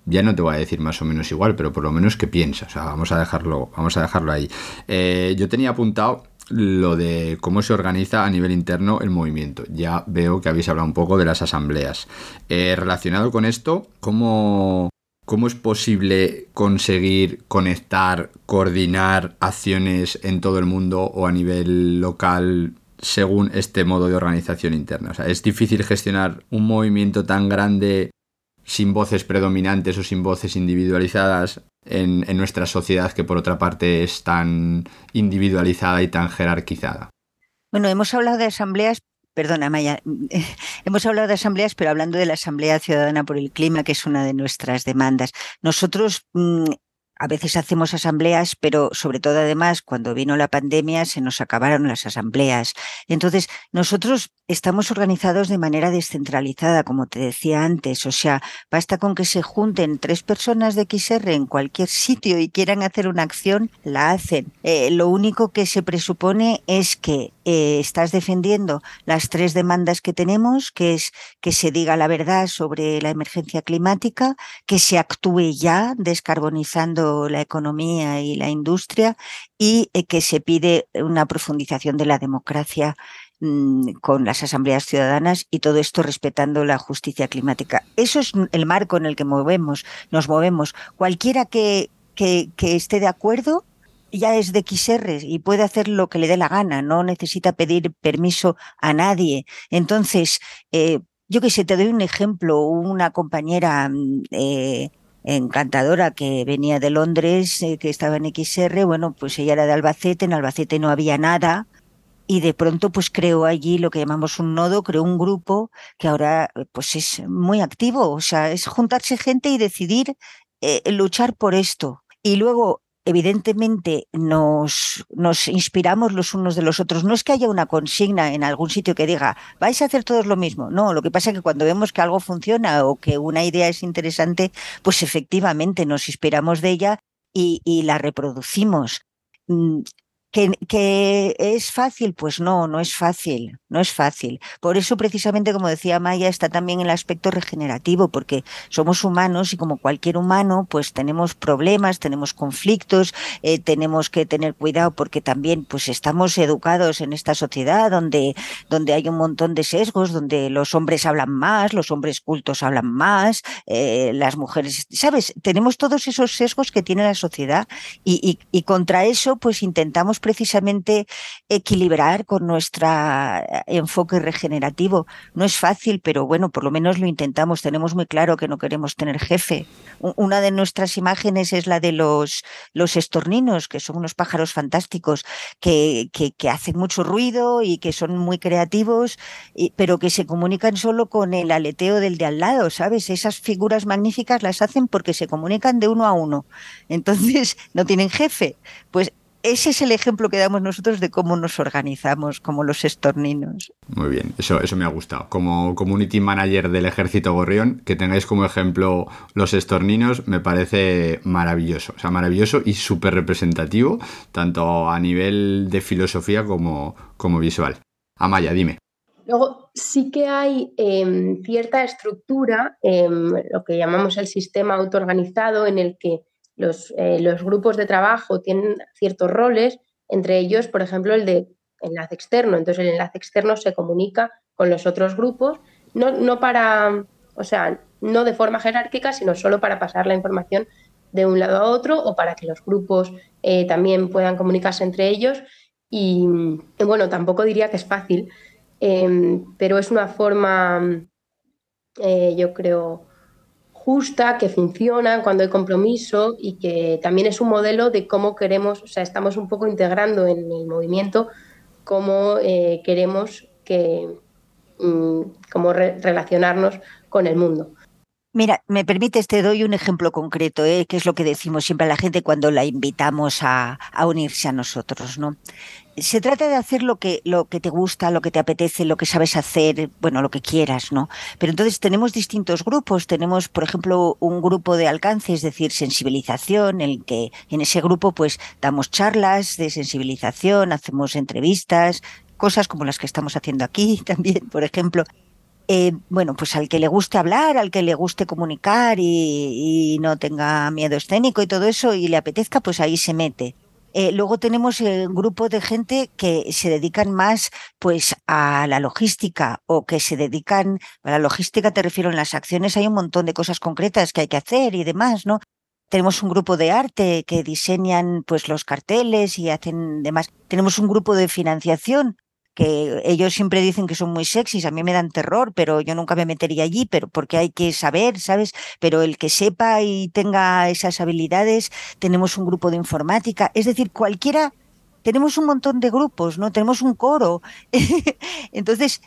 ya no te voy a decir más o menos igual, pero por lo menos que piensa, o sea, vamos a dejarlo, vamos a dejarlo ahí. Eh, yo tenía apuntado lo de cómo se organiza a nivel interno el movimiento. Ya veo que habéis hablado un poco de las asambleas. Eh, relacionado con esto, ¿cómo, ¿Cómo es posible conseguir conectar, coordinar acciones en todo el mundo o a nivel local según este modo de organización interna? O sea, es difícil gestionar un movimiento tan grande sin voces predominantes o sin voces individualizadas en, nuestra sociedad que por otra parte es tan individualizada y tan jerarquizada. Bueno, hemos hablado de asambleas, perdona Maya, *laughs* hemos hablado de asambleas, pero hablando de la Asamblea Ciudadana por el Clima, que es una de nuestras demandas. Nosotros mm, a veces hacemos asambleas, pero sobre todo además cuando vino la pandemia se nos acabaron las asambleas. Entonces, nosotros estamos organizados de manera descentralizada, como te decía antes. O sea, basta con que se junten tres personas de XR en cualquier sitio y quieran hacer una acción, la hacen. Eh, lo único que se presupone es que eh, estás defendiendo las tres demandas que tenemos, que es que se diga la verdad sobre la emergencia climática, que se actúe ya descarbonizando la economía y la industria y eh, que se pide una profundización de la democracia mm, con las asambleas ciudadanas y todo esto respetando la justicia climática. Eso es el marco en el que movemos, nos movemos. Cualquiera que, que, esté de acuerdo ya es de XR y puede hacer lo que le dé la gana, no necesita pedir permiso a nadie. Entonces, eh, yo que sé, te doy un ejemplo, una compañera mm, eh, encantadora que venía de Londres, eh, que estaba en XR, bueno, pues ella era de Albacete, en Albacete no había nada, y de pronto pues creó allí lo que llamamos un nodo, creó un grupo que ahora pues es muy activo, o sea, es juntarse gente y decidir luchar por esto. Y luego evidentemente nos, nos inspiramos los unos de los otros. No es que haya una consigna en algún sitio que diga, vais a hacer todos lo mismo. No, lo que pasa es que cuando vemos que algo funciona o que una idea es interesante, pues efectivamente nos inspiramos de ella y, y la reproducimos. ¿Que, es fácil? Pues no, no es fácil, no es fácil. Por eso, precisamente, como decía Maya, está también el aspecto regenerativo, porque somos humanos y como cualquier humano, pues tenemos problemas, tenemos conflictos, eh, tenemos que tener cuidado porque también pues estamos educados en esta sociedad donde, donde hay un montón de sesgos, donde los hombres hablan más, los hombres cultos hablan más, eh, las mujeres, ¿sabes? Tenemos todos esos sesgos que tiene la sociedad y, y, y contra eso pues intentamos precisamente equilibrar con nuestro eh, enfoque regenerativo. No es fácil, pero bueno, por lo menos lo intentamos. Tenemos muy claro que no queremos tener jefe. Una de nuestras imágenes es la de los, los estorninos, que son unos pájaros fantásticos que, que, hacen mucho ruido y que son muy creativos, pero que se comunican solo con el aleteo del de al lado, ¿sabes? Esas figuras magníficas las hacen porque se comunican de uno a uno. Entonces, *laughs* no tienen jefe. Pues ese es el ejemplo que damos nosotros de cómo nos organizamos como los estorninos. Muy bien, eso, eso me ha gustado. Como community manager del ejército gorrión, que tengáis como ejemplo los estorninos, me parece maravilloso. O sea, maravilloso y súper representativo, tanto a nivel de filosofía como, como visual. Amaya, dime. Luego, sí que hay em, cierta estructura, em, lo que llamamos el sistema autoorganizado, en el que eh, los, grupos de trabajo tienen ciertos roles, entre ellos, por ejemplo, el de enlace externo. Entonces, el enlace externo se comunica con los otros grupos, no, no para, o sea, no de forma jerárquica, sino solo para pasar la información de un lado a otro o para que los grupos eh, también puedan comunicarse entre ellos. Y, bueno, tampoco diría que es fácil, em, pero es una forma, eh, yo creo, justa, que funciona cuando hay compromiso y que también es un modelo de cómo queremos, o sea, estamos un poco integrando en el movimiento cómo eh, queremos que, mm, cómo relacionarnos con el mundo. Mira, me permites, te doy un ejemplo concreto, ¿eh? que es lo que decimos siempre a la gente cuando la invitamos a, a, unirse a nosotros, ¿no? Se trata de hacer lo que, lo que te gusta, lo que te apetece, lo que sabes hacer, bueno, lo que quieras, ¿no? Pero entonces tenemos distintos grupos. Tenemos, por ejemplo, un grupo de alcance, es decir, sensibilización, en el que en ese grupo pues damos charlas de sensibilización, hacemos entrevistas, cosas como las que estamos haciendo aquí *laughs* también, por ejemplo. Eh, bueno, pues al que le guste hablar, al que le guste comunicar y, no tenga miedo escénico y todo eso y le apetezca, pues ahí se mete. Eh, luego tenemos un grupo de gente que se dedican más pues a la logística o que se dedican a la logística te refiero en las acciones hay un montón de cosas concretas que hay que hacer y demás, ¿no? Tenemos un grupo de arte que diseñan pues los carteles y hacen demás. Tenemos un grupo de financiación que ellos siempre dicen que son muy sexys, a mí me dan terror, pero yo nunca me metería allí, pero porque hay que saber, ¿sabes? Pero el que sepa y tenga esas habilidades, tenemos un grupo de informática, es decir, cualquiera tenemos un montón de grupos, ¿no? Tenemos un coro. *laughs* Entonces,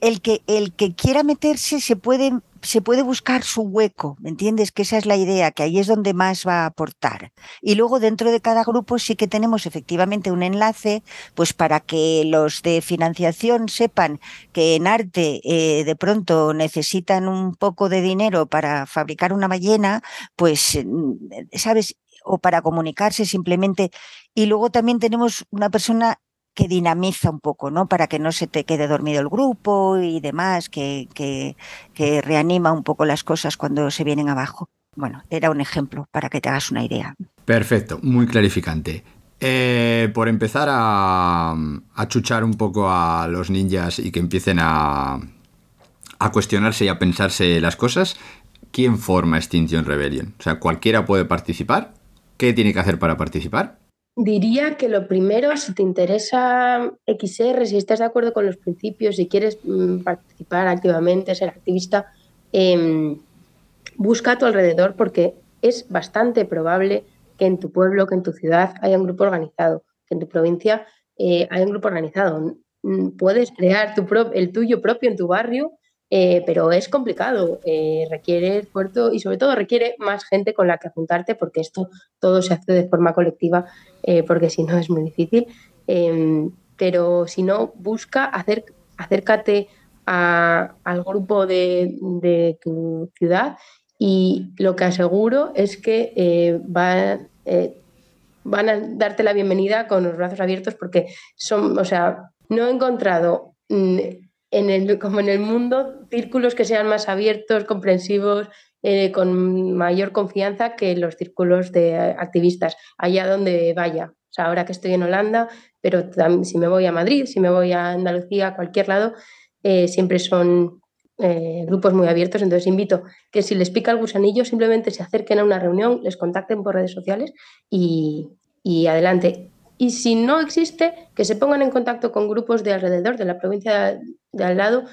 el que, el que quiera meterse se puede, se puede buscar su hueco, ¿me entiendes? Que esa es la idea, que ahí es donde más va a aportar. Y luego dentro de cada grupo sí que tenemos efectivamente un enlace, pues para que los de financiación sepan que en arte eh, de pronto necesitan un poco de dinero para fabricar una ballena, pues, mm, ¿sabes? o para comunicarse simplemente. Y luego también tenemos una persona que dinamiza un poco, ¿no? Para que no se te quede dormido el grupo y demás, que, que, reanima un poco las cosas cuando se vienen abajo. Bueno, era un ejemplo para que te hagas una idea. Perfecto, muy clarificante. Eh, por empezar a, a, chuchar un poco a los ninjas y que empiecen a, a cuestionarse y a pensarse las cosas, ¿quién forma Extinction Rebellion? O sea, ¿cualquiera puede participar? ¿Qué tiene que hacer para participar? Diría que lo primero, si te interesa XR, si estás de acuerdo con los principios, si quieres mm, participar activamente, ser activista, eh, busca a tu alrededor porque es bastante probable que en tu pueblo, que en tu ciudad haya un grupo organizado, que en tu provincia eh, haya un grupo organizado. Mm, puedes crear tu el tuyo propio en tu barrio eh, pero es complicado, eh, requiere esfuerzo y sobre todo requiere más gente con la que juntarte porque esto todo se hace de forma colectiva eh, porque si no es muy difícil. Em, pero si no, busca, acércate al grupo de, de, tu ciudad y lo que aseguro es que va, van a darte la bienvenida con los brazos abiertos porque son, o sea, no he encontrado mm, en el, como en el mundo, círculos que sean más abiertos, comprensivos, eh, con mayor confianza que los círculos de activistas, allá donde vaya. O sea, ahora que estoy en Holanda, pero si me voy a Madrid, si me voy a Andalucía, a cualquier lado, eh, siempre son eh, grupos muy abiertos. Entonces invito que si les pica el gusanillo, simplemente se acerquen a una reunión, les contacten por redes sociales y, y adelante y si no existe, que se pongan en contacto con grupos de alrededor, de la provincia de al lado,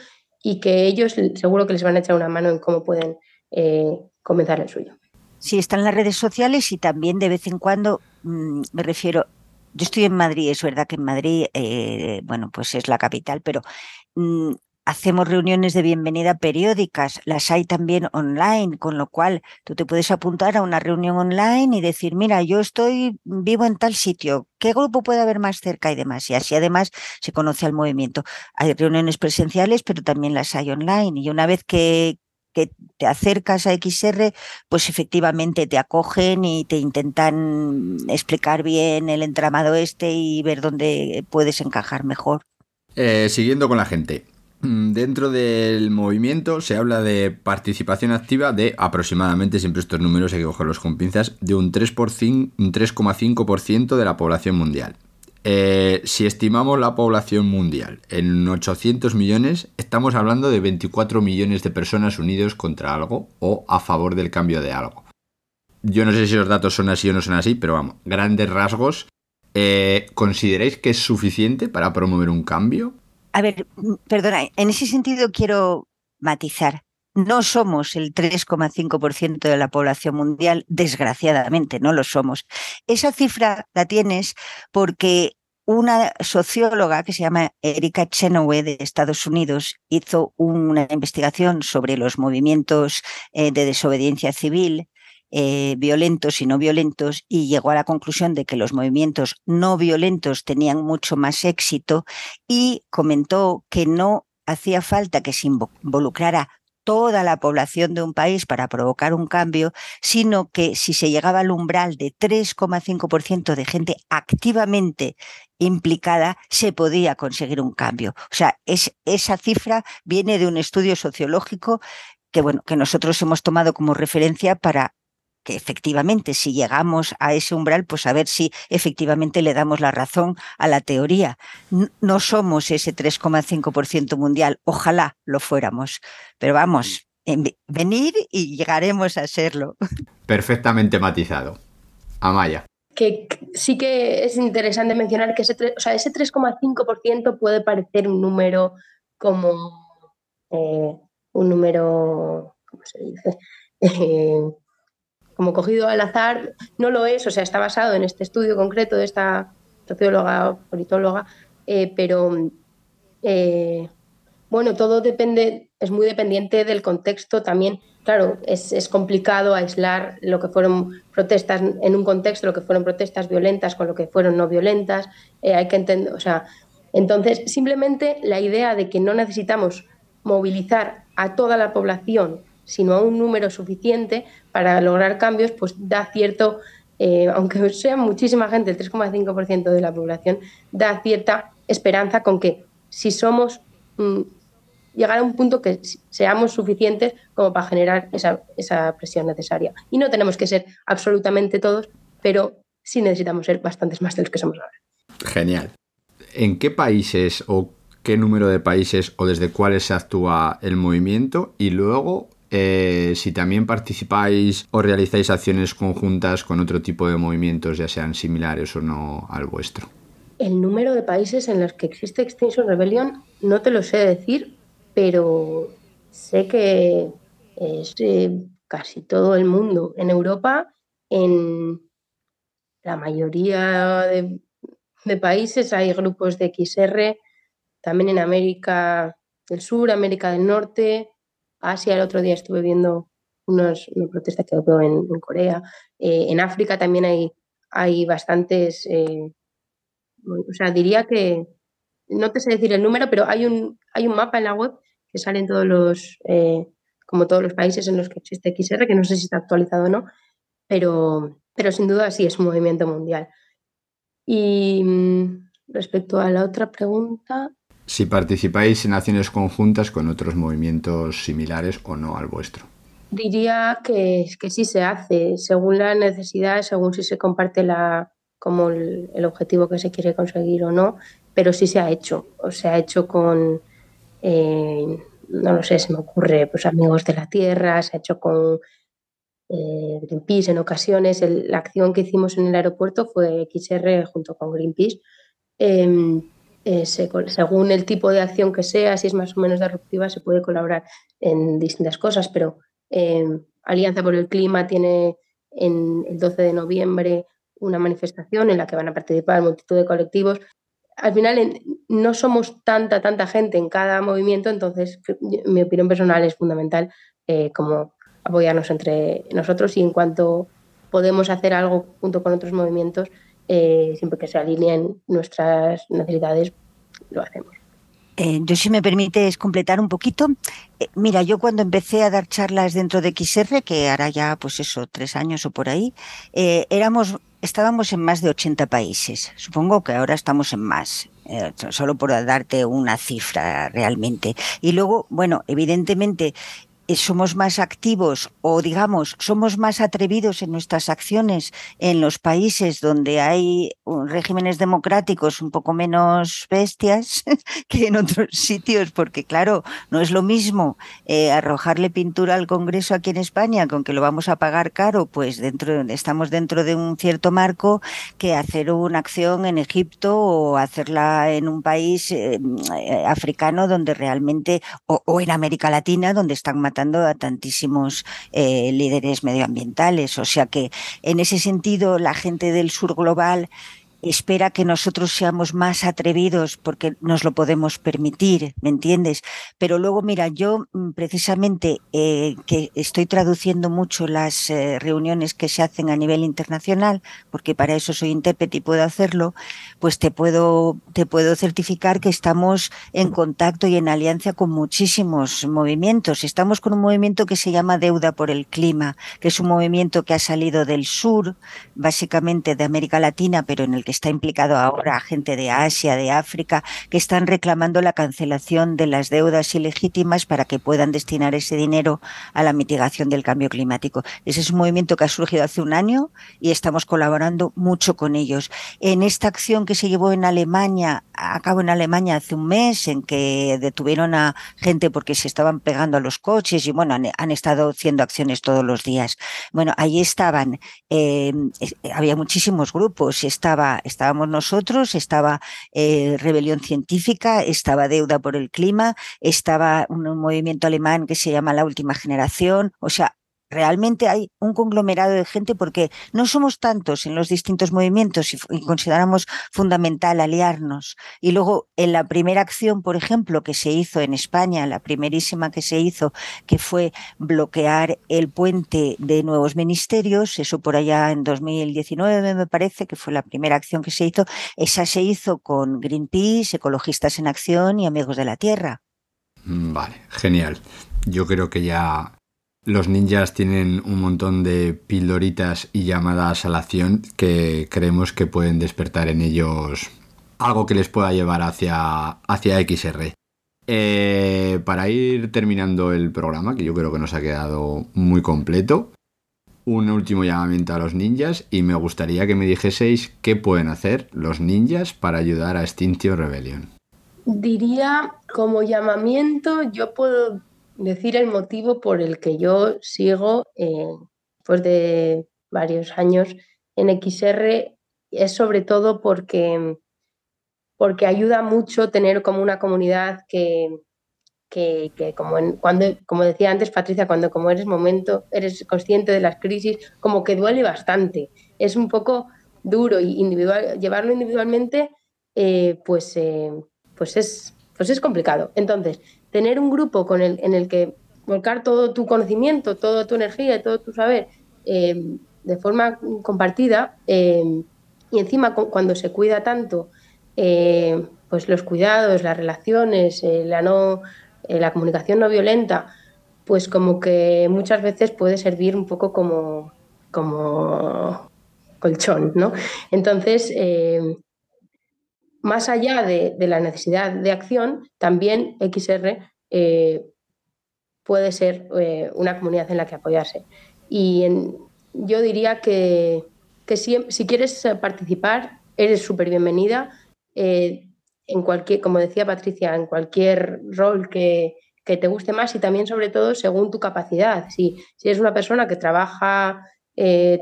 y que ellos seguro que les van a echar una mano en cómo pueden eh, comenzar el suyo. Sí, están las redes sociales y también de vez en cuando, mmm, me refiero, yo estoy en Madrid, es verdad que en Madrid, eh, bueno, pues es la capital, pero mmm, hacemos reuniones de bienvenida periódicas, las hay también online, con lo cual tú te puedes apuntar a una reunión online y decir, mira, yo estoy vivo en tal sitio, ¿qué grupo puede haber más cerca y demás? Y así además se conoce al movimiento. Hay reuniones presenciales, pero también las hay online. Y una vez que, te acercas a XR, pues efectivamente te acogen y te intentan explicar bien el entramado este y ver dónde puedes encajar mejor. Eh, siguiendo con la gente, Mm, dentro del movimiento se habla de participación activa de aproximadamente, siempre estos números hay que cogerlos con pinzas, de un 3,5% de la población mundial. Eh, si estimamos la población mundial en 800 millones, estamos hablando de 24 millones de personas unidos contra algo o a favor del cambio de algo. Yo no sé si los datos son así o no son así, pero vamos, grandes rasgos. Eh, ¿Consideráis que es suficiente para promover un cambio? A ver, mm, perdona, en ese sentido quiero matizar. No somos el 3,5% de la población mundial, desgraciadamente, no lo somos. Esa cifra la tienes porque una socióloga que se llama Erika Chenoweth de Estados Unidos hizo una investigación sobre los movimientos eh, de desobediencia civil eh, violentos y no violentos y llegó a la conclusión de que los movimientos no violentos tenían mucho más éxito y comentó que no hacía falta que se involucrara toda la población de un país para provocar un cambio, sino que si se llegaba al umbral de 3,5% de gente activamente implicada, se podía conseguir un cambio. O sea, es, esa cifra viene de un estudio sociológico que, bueno, que nosotros hemos tomado como referencia para que efectivamente si llegamos a ese umbral, pues a ver si efectivamente le damos la razón a la teoría. No somos ese 3,5% mundial, ojalá lo fuéramos, pero vamos, venir y llegaremos a serlo. *laughs* Perfectamente matizado. Amaya. que sí que es interesante mencionar que ese, o sea, ese 3,5% puede parecer un número como eh, un número, ¿cómo se dice? *laughs* Eh, como cogido al azar, no lo es, o sea, está basado en este estudio concreto de esta socióloga, politóloga, eh, pero bueno, todo depende, es muy dependiente del contexto también. Claro, es, complicado aislar lo que fueron protestas en un contexto, lo que fueron protestas violentas con lo que fueron no violentas. hay que entender, o sea, entonces simplemente la idea de que no necesitamos movilizar a toda la población, sino a un número suficiente para lograr cambios, pues da cierto, eh, aunque *laughs* sea muchísima gente, el 3,5% de la población, da cierta esperanza con que si somos, mm, llegar a un punto que seamos suficientes como para generar esa, esa presión necesaria. Y no tenemos que ser absolutamente todos, pero sí necesitamos ser bastantes más de los que somos ahora. Genial. ¿En qué países o qué número de países o desde cuáles se actúa el movimiento y luego eh, si también participáis o realizáis acciones conjuntas con otro tipo de movimientos, ya sean similares o no al vuestro. El número de países en los que existe Extinction Rebellion no te lo sé decir, pero sé que es casi todo el mundo. En Europa, en la mayoría de, de países hay grupos de XR también en América del Sur, América del Norte, Asia. El otro día estuve viendo unos, una protesta que veo en, Corea. Eh, en África también hay, hay bastantes, eh, o sea, diría que, no te sé decir el número, pero hay un, hay un mapa en la web que sale en todos los, eh, como todos los países en los que existe XR, que no sé si está actualizado o no, pero, pero sin duda sí es un movimiento mundial. Y mm, respecto a la otra pregunta, si participáis en acciones conjuntas con otros movimientos similares o no al vuestro. Diría que, que sí se hace, según la necesidad, según si se comparte la, como el, objetivo que se quiere conseguir o no, pero sí se ha hecho. O se ha hecho con, eh, no lo sé, se me ocurre, pues amigos de la tierra, se ha hecho con eh, Greenpeace en ocasiones. la acción que hicimos en el aeropuerto fue XR junto con Greenpeace. Em, eh, según el tipo de acción que sea, si es más o menos disruptiva, se puede colaborar en distintas cosas, pero em, Alianza por el Clima tiene en el 12 de noviembre una manifestación en la que van a participar multitud de colectivos. Al final no somos tanta, tanta gente en cada movimiento, entonces mi opinión personal es fundamental eh, como apoyarnos entre nosotros y en cuanto podemos hacer algo junto con otros movimientos, eh, siempre que se alineen nuestras necesidades, lo hacemos. Eh, yo, si me permites completar un poquito, eh, mira, yo cuando empecé a dar charlas dentro de XR, que ahora ya, pues eso, tres años o por ahí, éramos, estábamos en más de 80 países. Supongo que ahora estamos en más. solo por darte una cifra realmente. Y luego, bueno, evidentemente somos más activos o digamos somos más atrevidos en nuestras acciones en los países donde hay regímenes democráticos un poco menos bestias *laughs* que en otros sitios porque claro no es lo mismo eh, arrojarle pintura al Congreso aquí en España con que lo vamos a pagar caro pues dentro estamos dentro de un cierto marco que hacer una acción en Egipto o hacerla en un país eh, africano donde realmente o, o en América Latina donde están matando a tantísimos eh, líderes medioambientales. O sea que en ese sentido la gente del sur global espera que nosotros seamos más atrevidos porque nos lo podemos permitir, ¿me entiendes? Pero luego, mira, yo mm, precisamente eh, que estoy traduciendo mucho las eh, reuniones que se hacen a nivel internacional, porque para eso soy intérprete y puedo hacerlo, pues te puedo, te puedo certificar que estamos en contacto y en alianza con muchísimos movimientos. Estamos con un movimiento que se llama Deuda por el Clima, que es un movimiento que ha salido del sur, básicamente de América Latina, pero en el que está implicado ahora gente de Asia, de África, que están reclamando la cancelación de las deudas ilegítimas para que puedan destinar ese dinero a la mitigación del cambio climático. Ese es un movimiento que ha surgido hace un año y estamos colaborando mucho con ellos. En esta acción que se llevó en Alemania, a cabo en Alemania hace un mes, en que detuvieron a gente porque se estaban pegando a los coches y bueno, han, estado haciendo acciones todos los días. Bueno, ahí estaban, eh, había muchísimos grupos, estaba, estábamos nosotros, estaba eh, Rebelión Científica, estaba Deuda por el Clima, estaba un, un movimiento alemán que se llama La Última Generación, o sea, realmente hay un conglomerado de gente porque no somos tantos en los distintos movimientos y, consideramos fundamental aliarnos. Y luego en la primera acción, por ejemplo, que se hizo en España, la primerísima que se hizo, que fue bloquear el puente de nuevos ministerios, eso por allá en 2019 me parece que fue la primera acción que se hizo, esa se hizo con Greenpeace, Ecologistas en Acción y Amigos de la Tierra. Vale, genial. Yo creo que ya los ninjas tienen un montón de pildoritas y llamadas a la acción que creemos que pueden despertar en ellos algo que les pueda llevar hacia, hacia XR. Eh, para ir terminando el programa, que yo creo que nos ha quedado muy completo, un último llamamiento a los ninjas y me gustaría que me dijeseis qué pueden hacer los ninjas para ayudar a Extinction Rebellion. Diría como llamamiento, yo puedo decir el motivo por el que yo sigo, eh, después de varios años en XR, es sobre todo porque, porque ayuda mucho tener como una comunidad que, que, que como, en, cuando, como decía antes Patricia, cuando como eres momento, eres consciente de las crisis, como que duele bastante. Es un poco duro y individual, llevarlo individualmente, eh, pues, eh, pues, es, pues es complicado. Entonces, tener un grupo con el, en el que volcar todo tu conocimiento, toda tu energía, todo tu saber eh, de forma compartida eh, y encima cuando se cuida tanto eh, pues los cuidados, las relaciones, la, no, la comunicación no violenta, pues como que muchas veces puede servir un poco como, como colchón, ¿no? Entonces, más allá de, de, la necesidad de acción, también XR eh, puede ser eh, una comunidad en la que apoyarse. Y yo diría que, que si, si, quieres participar, eres súper bienvenida. Eh, en cualquier, como decía Patricia, en cualquier rol que, que, te guste más y también, sobre todo, según tu capacidad. Si, si eres una persona que trabaja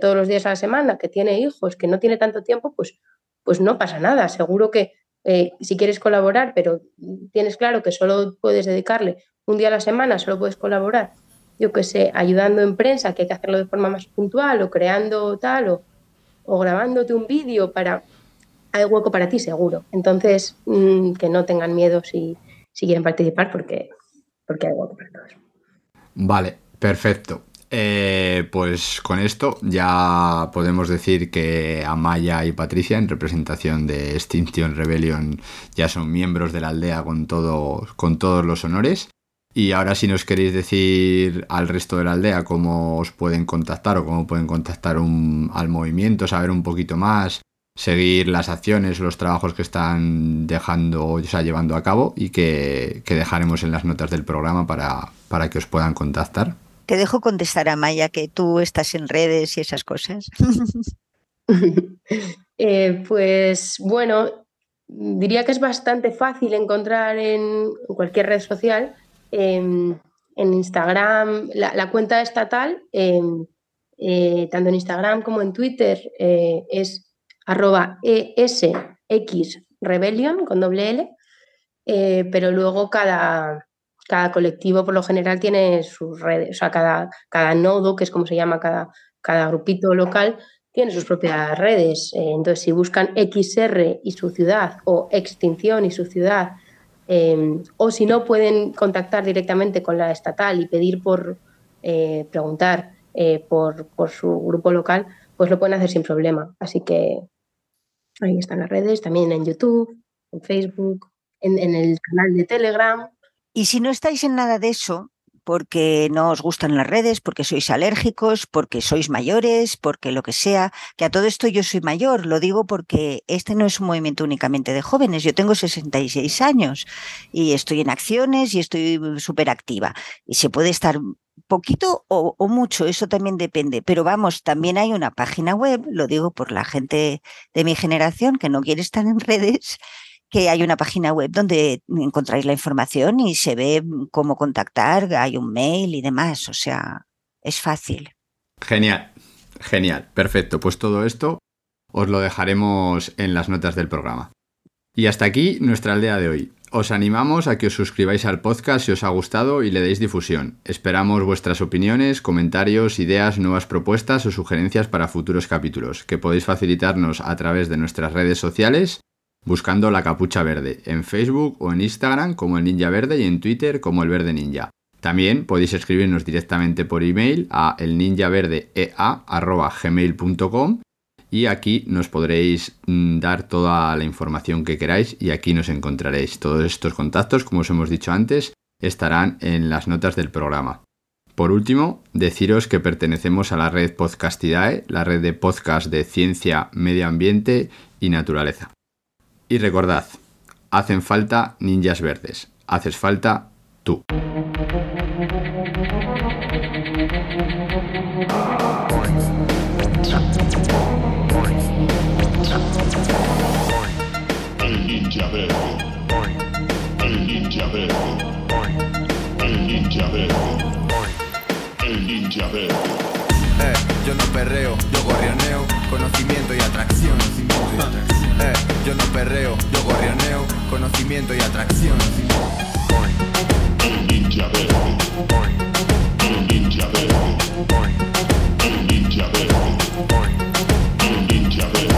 todos los días a la semana, que tiene hijos, que no tiene tanto tiempo, pues pues no pasa nada. Seguro que eh, si quieres colaborar, pero tienes claro que solo puedes dedicarle un día a la semana, solo puedes colaborar, yo que sé, ayudando en prensa, que hay que hacerlo de forma más puntual, o creando tal, o, o grabándote un vídeo para... Hay hueco para ti, seguro. Entonces, mmm, que no tengan miedo si, si quieren participar, porque, porque hay hueco para todos. Vale, perfecto. Eh, pues con esto ya podemos decir que Amaya y Patricia, en representación de Extinction Rebellion, ya son miembros de la aldea con, todo, con todos los honores. Y ahora si nos queréis decir al resto de la aldea cómo os pueden contactar o cómo pueden contactar al movimiento, saber un poquito más, seguir las acciones, los trabajos que están dejando, o sea, llevando a cabo y que, dejaremos en las notas del programa para que os puedan contactar. Te dejo contestar a Maya que tú estás en redes y esas cosas. *laughs* eh, pues bueno, diría que es bastante fácil encontrar en cualquier red social, eh, en Instagram, la, cuenta estatal, eh, tanto en Instagram como en Twitter, eh, es arroba esxrebellion con doble L, pero luego cada, cada colectivo por lo general tiene sus redes, o sea, cada, cada nodo, que es como se llama cada, cada grupito local, tiene sus propias redes. Eh, entonces, si buscan XR y su ciudad o Extinción y su ciudad, eh, o si no, pueden contactar directamente con la estatal y pedir por eh, preguntar eh, por, por, su grupo local, pues lo pueden hacer sin problema. Así que ahí están las redes, también en YouTube, en Facebook, en el canal de Telegram. Y si no estáis en nada de eso, porque no os gustan las redes, porque sois alérgicos, porque sois mayores, porque lo que sea, que a todo esto yo soy mayor, lo digo porque este no es un movimiento únicamente de jóvenes, yo tengo 66 años y estoy en acciones y estoy súper activa y se puede estar poquito o, o, mucho, eso también depende. Pero vamos, también hay una página web, lo digo por la gente de mi generación que no quiere estar en *laughs* redes, que hay una página web donde encontráis la información y se ve cómo contactar, hay un mail y demás, o sea, es fácil. Genial, genial, perfecto. Pues todo esto os lo dejaremos en las notas del programa. Y hasta aquí nuestra aldea de hoy. Os animamos a que os suscribáis al podcast si os ha gustado y le deis difusión. Esperamos vuestras opiniones, comentarios, ideas, nuevas propuestas o sugerencias para futuros capítulos, que podéis facilitarnos a través de nuestras redes sociales buscando la capucha verde en Facebook o en Instagram como el Ninja Verde y en Twitter como el Verde Ninja. También podéis escribirnos directamente por email a elninjaverdeea.gmail.com y aquí nos podréis mm, dar toda la información que queráis y aquí nos encontraréis. Todos estos contactos, como os hemos dicho antes, estarán en las notas del programa. Por último, deciros que pertenecemos a la red Podcastidae, la red de podcast de ciencia, medio ambiente y naturaleza. Y recordad, hacen falta ninjas verdes. Haces falta tú. El ninja verde. El ninja verde. El ninja verde. El ninja verde. Eh, yo no perreo, yo gorrioneo, conocimiento y atracción. Eh, yo no perreo, yo gorrioneo, conocimiento y atracción. El ninja verde. El ninja verde. El ninja verde. El ninja verde.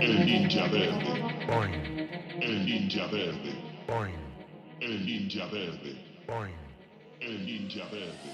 El ninja verde. El ninja verde. El ninja verde. El ninja verde.